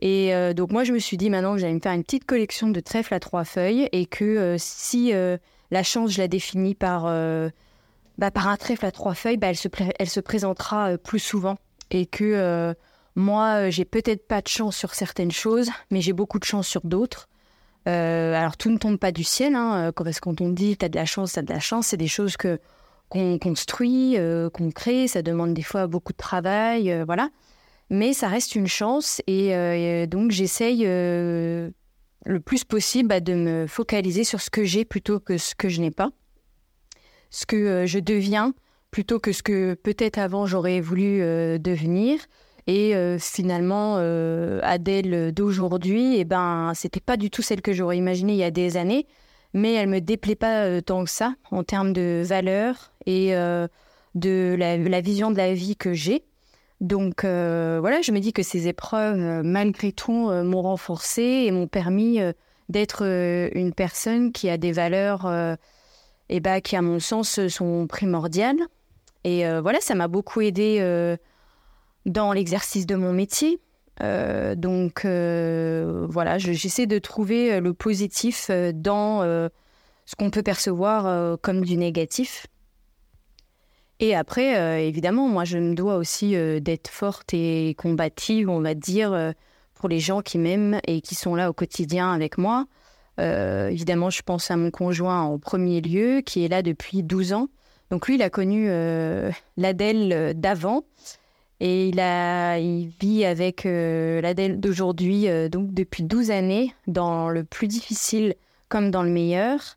Et euh, donc moi, je me suis dit maintenant que j'allais me faire une petite collection de trèfles à trois feuilles et que si la chance, je la définis par, bah, par un trèfle à trois feuilles, bah, elle, se elle se présentera plus souvent. Et que moi, j'ai peut-être pas de chance sur certaines choses, mais j'ai beaucoup de chance sur d'autres. Alors tout ne tombe pas du ciel, hein, parce que quand on dit t'as de la chance, t'as de la chance, c'est des choses que qu'on construit, qu'on crée, ça demande des fois beaucoup de travail, voilà. Mais ça reste une chance et, donc j'essaye le plus possible bah, de me focaliser sur ce que j'ai plutôt que ce que je n'ai pas, ce que je deviens plutôt que ce que peut-être avant j'aurais voulu devenir. Et euh, finalement, euh, Adèle d'aujourd'hui, eh ben, c'était pas du tout celle que j'aurais imaginée il y a des années, mais elle me déplaît pas euh, tant que ça en termes de valeur et de la, vision de la vie que j'ai. Donc voilà, je me dis que ces épreuves, malgré tout, m'ont renforcée et m'ont permis d'être une personne qui a des valeurs eh ben, qui, à mon sens, sont primordiales. Et voilà, ça m'a beaucoup aidé dans l'exercice de mon métier. Euh, donc euh, voilà, j'essaie de trouver euh, le positif dans ce qu'on peut percevoir comme du négatif. Et après, évidemment, moi, je me dois aussi d'être forte et combative, on va dire, pour les gens qui m'aiment et qui sont là au quotidien avec moi. évidemment, je pense à mon conjoint en premier lieu, qui est là depuis 12 ans. Donc lui, il a connu l'Adèle d'avant. Et il, a, il vit avec euh, l'Adèle d'aujourd'hui, euh, donc depuis 12 années, dans le plus difficile comme dans le meilleur.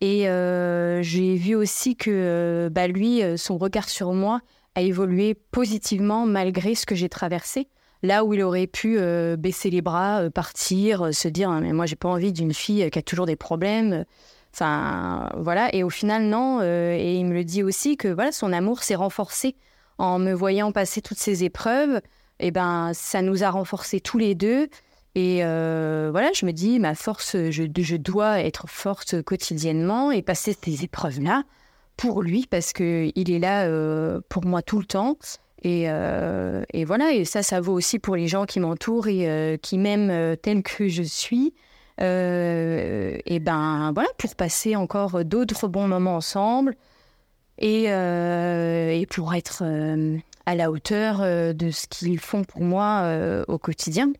Et euh, j'ai vu aussi que bah, lui, son regard sur moi a évolué positivement malgré ce que j'ai traversé. Là où il aurait pu baisser les bras, partir, se dire mais moi j'ai pas envie d'une fille qui a toujours des problèmes. Enfin voilà. Et au final non. et il me le dit aussi que voilà son amour s'est renforcé en me voyant passer toutes ces épreuves, eh ben, ça nous a renforcés tous les deux. Et euh, voilà, je me dis, ma force, je, dois être forte quotidiennement et passer ces épreuves-là pour lui parce qu'il est là euh, pour moi tout le temps. Et, euh, et, voilà, et ça, ça vaut aussi pour les gens qui m'entourent et qui m'aiment tel que je suis. et ben voilà, pour passer encore d'autres bons moments ensemble, et, euh, et pour être euh, à la hauteur euh, de ce qu'ils font pour moi au quotidien.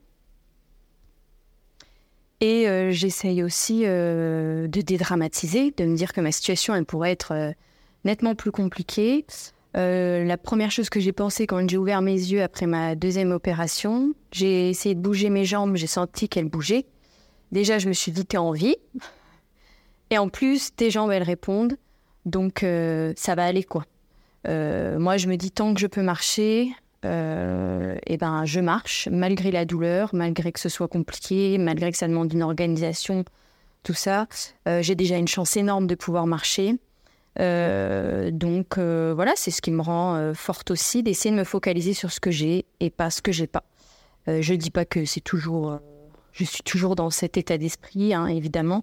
Et j'essaye aussi de dédramatiser, de me dire que ma situation, elle pourrait être nettement plus compliquée. la première chose que j'ai pensé quand j'ai ouvert mes yeux après ma deuxième opération, j'ai essayé de bouger mes jambes, j'ai senti qu'elles bougeaient. Déjà, je me suis dit, t'es en vie. Et en plus, tes jambes, elles répondent. Donc, euh, ça va aller, quoi. Euh, moi, je me dis, tant que je peux marcher, euh, eh ben, je marche, malgré la douleur, malgré que ce soit compliqué, malgré que ça demande une organisation, tout ça. J'ai déjà une chance énorme de pouvoir marcher. donc, voilà, c'est ce qui me rend forte aussi, d'essayer de me focaliser sur ce que j'ai et pas ce que j'ai pas. je ne dis pas que c'est toujours... je suis toujours dans cet état d'esprit, hein, évidemment.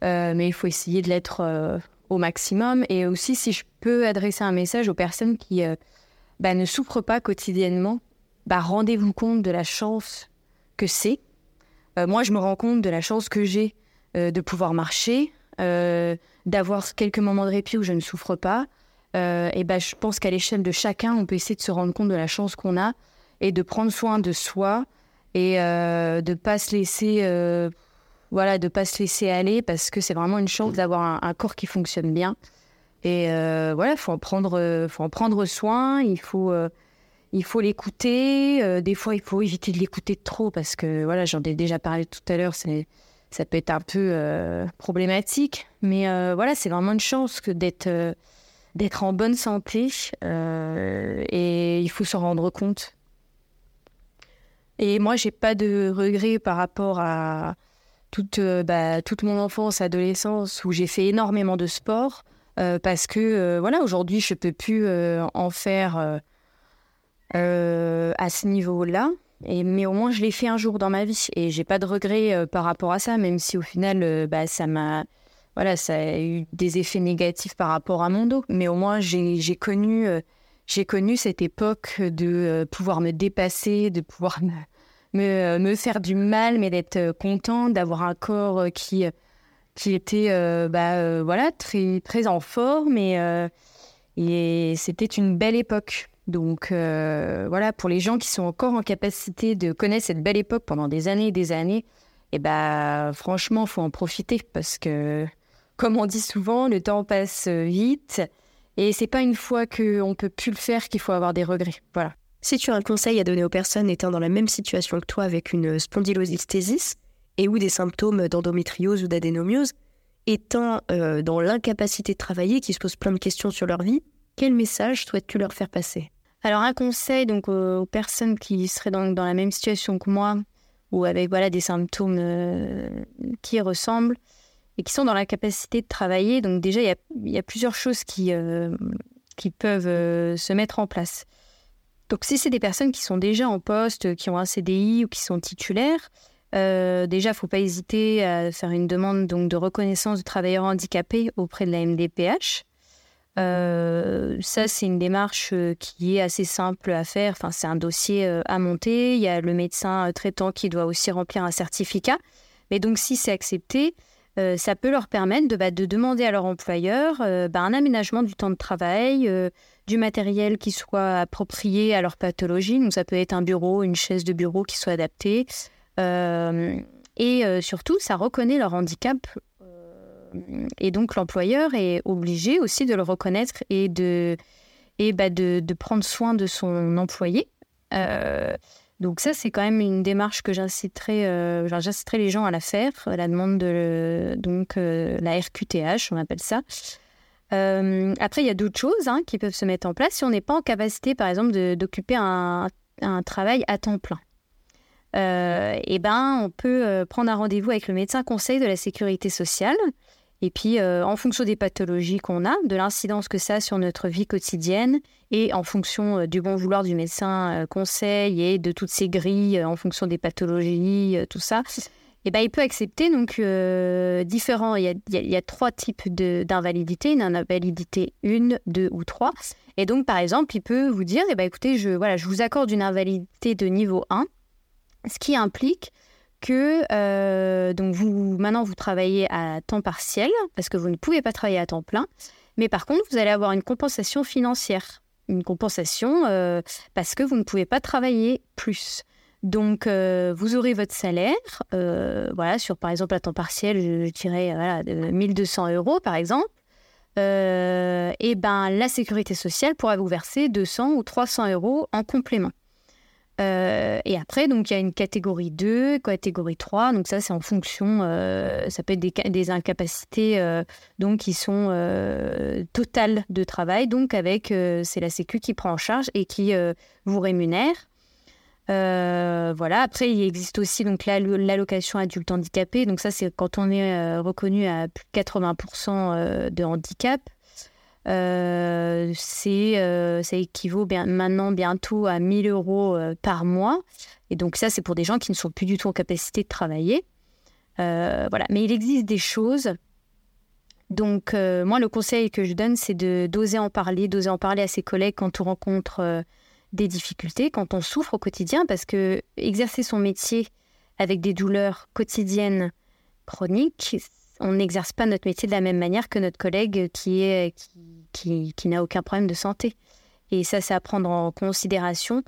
mais il faut essayer de l'être au maximum. Et aussi, si je peux adresser un message aux personnes qui euh, bah, ne souffrent pas quotidiennement, bah, rendez-vous compte de la chance que c'est. Euh, moi, je me rends compte de la chance que j'ai euh, de pouvoir marcher, d'avoir quelques moments de répit où je ne souffre pas. et bah, je pense qu'à l'échelle de chacun, on peut essayer de se rendre compte de la chance qu'on a et de prendre soin de soi et de ne pas se laisser voilà, de pas se laisser aller parce que c'est vraiment une chance d'avoir un, corps qui fonctionne bien. Et euh, voilà, faut en prendre, faut en prendre soin. Il faut, euh, il faut l'écouter. Euh, des fois, il faut éviter de l'écouter trop parce que voilà, j'en ai déjà parlé tout à l'heure. C'est, ça peut être un peu euh, problématique, mais voilà, c'est vraiment une chance que d'être, d'être en bonne santé. et il faut s'en rendre compte. Et moi, j'ai pas de regrets par rapport à toute, euh, bah, toute mon enfance, adolescence, où j'ai fait énormément de sport, euh, parce que euh, voilà, aujourd'hui, je peux plus en faire à ce niveau-là. Et, mais au moins, je l'ai fait un jour dans ma vie et j'ai pas de regrets par rapport à ça, même si au final, bah, ça m'a, voilà, ça a eu des effets négatifs par rapport à mon dos. Mais au moins, j'ai connu, j'ai connu cette époque de pouvoir me dépasser, de pouvoir me, me, faire du mal, mais d'être euh, contente, d'avoir un corps euh, qui, euh, qui était bah, voilà, très, très en forme. Et, c'était une belle époque. Donc voilà, pour les gens qui sont encore en capacité de connaître cette belle époque pendant des années et des années, Et bah franchement, faut en profiter parce que, comme on dit souvent, le temps passe vite et c'est pas une fois qu'on peut plus le faire qu'il faut avoir des regrets. Voilà. Si tu as un conseil à donner aux personnes étant dans la même situation que toi avec une spondylolisthésis et ou des symptômes d'endométriose ou d'adénomiose, étant euh, dans l'incapacité de travailler, qui se posent plein de questions sur leur vie, quel message souhaites-tu leur faire passer? Alors un conseil donc aux personnes qui seraient dans, dans la même situation que moi ou avec voilà des symptômes euh, qui ressemblent et qui sont dans l'incapacité de travailler. Donc déjà il y a, plusieurs choses qui euh, qui peuvent se mettre en place. Donc si c'est des personnes qui sont déjà en poste, qui ont un CDI ou qui sont titulaires, euh, déjà, il ne faut pas hésiter à faire une demande donc, de reconnaissance de travailleurs handicapés auprès de la MDPH. Euh, ça, c'est une démarche euh, qui est assez simple à faire. Enfin, c'est un dossier à monter. Il y a le médecin traitant qui doit aussi remplir un certificat. Mais donc, si c'est accepté, ça peut leur permettre de, bah, de demander à leur employeur bah, un aménagement du temps de travail, du matériel qui soit approprié à leur pathologie. Donc, ça peut être un bureau, une chaise de bureau qui soit adaptée. Euh, et euh, surtout, ça reconnaît leur handicap. Euh, et donc, l'employeur est obligé aussi de le reconnaître et de, bah prendre soin de son employé. Donc ça, c'est quand même une démarche que j'inciterai, j'inciterai les gens à la faire, la demande de donc la RQTH, on appelle ça. après, il y a d'autres choses hein, qui peuvent se mettre en place si on n'est pas en capacité, par exemple, d'occuper un, travail à temps plein euh, eh ben, on peut euh, prendre un rendez-vous avec le médecin conseil de la sécurité sociale. Et puis, euh, en fonction des pathologies qu'on a, de l'incidence que ça a sur notre vie quotidienne, et en fonction euh, du bon vouloir du médecin conseil et de toutes ces grilles, en fonction des pathologies, tout ça, eh ben, il peut accepter donc différents. Il y, a, il y, a, trois types d'invalidité une invalidité 1, 2 ou 3. Et donc, par exemple, il peut vous dire eh ben, écoutez, je, voilà, je vous accorde une invalidité de niveau 1 ce qui implique que euh, donc vous maintenant vous travaillez à temps partiel parce que vous ne pouvez pas travailler à temps plein, mais par contre vous allez avoir une compensation financière, une compensation euh, parce que vous ne pouvez pas travailler plus. Donc euh, vous aurez votre salaire, voilà sur par exemple à temps partiel, je, dirais voilà 1200 euros par exemple. et ben la sécurité sociale pourra vous verser 200 ou 300 euros en complément. Euh, et après, donc il y a une catégorie 2, catégorie 3. Donc ça, c'est en fonction, euh, ça peut être des, incapacités euh, donc qui sont totales de travail. Donc avec, c'est la Sécu qui prend en charge et qui vous rémunère. voilà. Après, il existe aussi donc l'allocation adulte handicapé. Donc ça, c'est quand on est reconnu à plus de 80% de handicap. Euh, c'est, euh, ça équivaut bien, maintenant bientôt à 1000 euros euh, par mois. Et donc ça, c'est pour des gens qui ne sont plus du tout en capacité de travailler. voilà. Mais il existe des choses. Donc moi, le conseil que je donne, c'est de d'oser en parler, d'oser en parler à ses collègues quand on rencontre des difficultés, quand on souffre au quotidien, parce que exercer son métier avec des douleurs quotidiennes chroniques, on n'exerce pas notre métier de la même manière que notre collègue qui, est, qui, qui, n'a aucun problème de santé. Et ça, c'est à prendre en considération.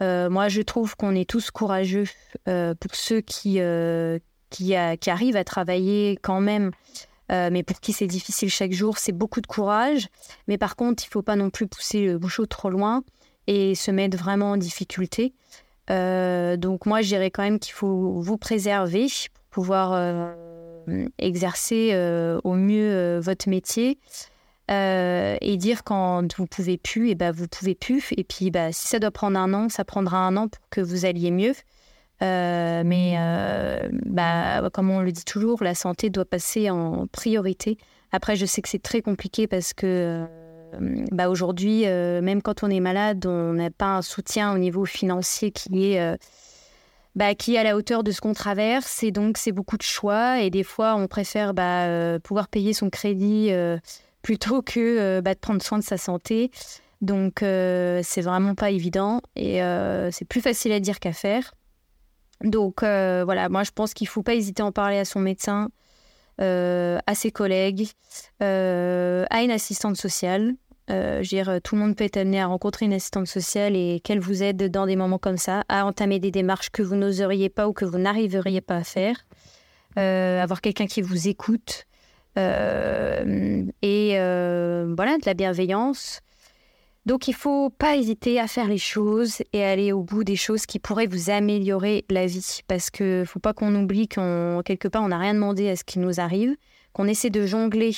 Euh, moi, je trouve qu'on est tous courageux euh, pour ceux qui, euh, qui, qui, arrivent à travailler quand même, mais pour qui c'est difficile chaque jour. C'est beaucoup de courage. Mais par contre, il ne faut pas non plus pousser le bouchon trop loin et se mettre vraiment en difficulté. donc moi, je dirais quand même qu'il faut vous préserver pour pouvoir exercer euh, au mieux euh, votre métier. et dire quand vous pouvez plus, et ben vous pouvez plus. Et puis bah, si ça doit prendre un an, ça prendra un an pour que vous alliez mieux. mais bah, comme on le dit toujours, la santé doit passer en priorité. Après, je sais que c'est très compliqué parce que bah, aujourd'hui, même quand on est malade, on n'a pas un soutien au niveau financier qui est bah, qui est à la hauteur de ce qu'on traverse. Et donc, c'est beaucoup de choix. Et des fois, on préfère bah, euh, pouvoir payer son crédit euh, plutôt que euh, bah, de prendre soin de sa santé. Donc, c'est vraiment pas évident. Et c'est plus facile à dire qu'à faire. Donc, voilà, moi, je pense qu'il faut pas hésiter à en parler à son médecin, à ses collègues, à une assistante sociale. Euh, je veux dire, tout le monde peut être amené à rencontrer une assistante sociale et qu'elle vous aide dans des moments comme ça, à entamer des démarches que vous n'oseriez pas ou que vous n'arriveriez pas à faire, euh, avoir quelqu'un qui vous écoute euh, et voilà, de la bienveillance. Donc il faut pas hésiter à faire les choses et aller au bout des choses qui pourraient vous améliorer la vie. Parce que faut pas qu'on oublie qu'en quelque part on n'a rien demandé à ce qui nous arrive, qu'on essaie de jongler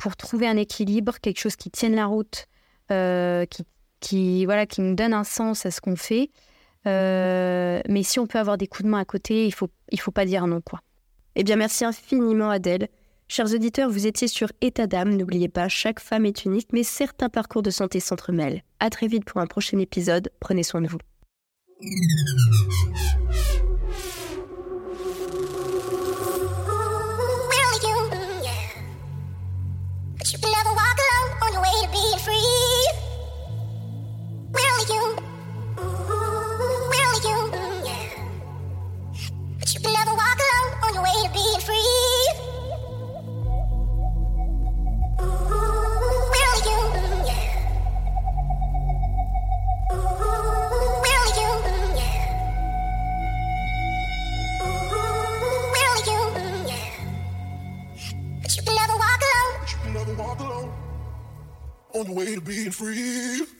pour trouver un équilibre, quelque chose qui tienne la route, euh, qui, qui, voilà, qui nous donne un sens à ce qu'on fait. Euh, mais si on peut avoir des coups de main à côté, il faut, il faut pas dire non quoi. Eh bien merci infiniment Adèle. Chers auditeurs, vous étiez sur État d'âme. N'oubliez pas, chaque femme est unique, mais certains parcours de santé s'entremêlent. À très vite pour un prochain épisode. Prenez soin de vous. But you can never walk alone on your way to being free. We're only. We're only. Yeah. But you can never walk alone on your way to being free. On the way to being free.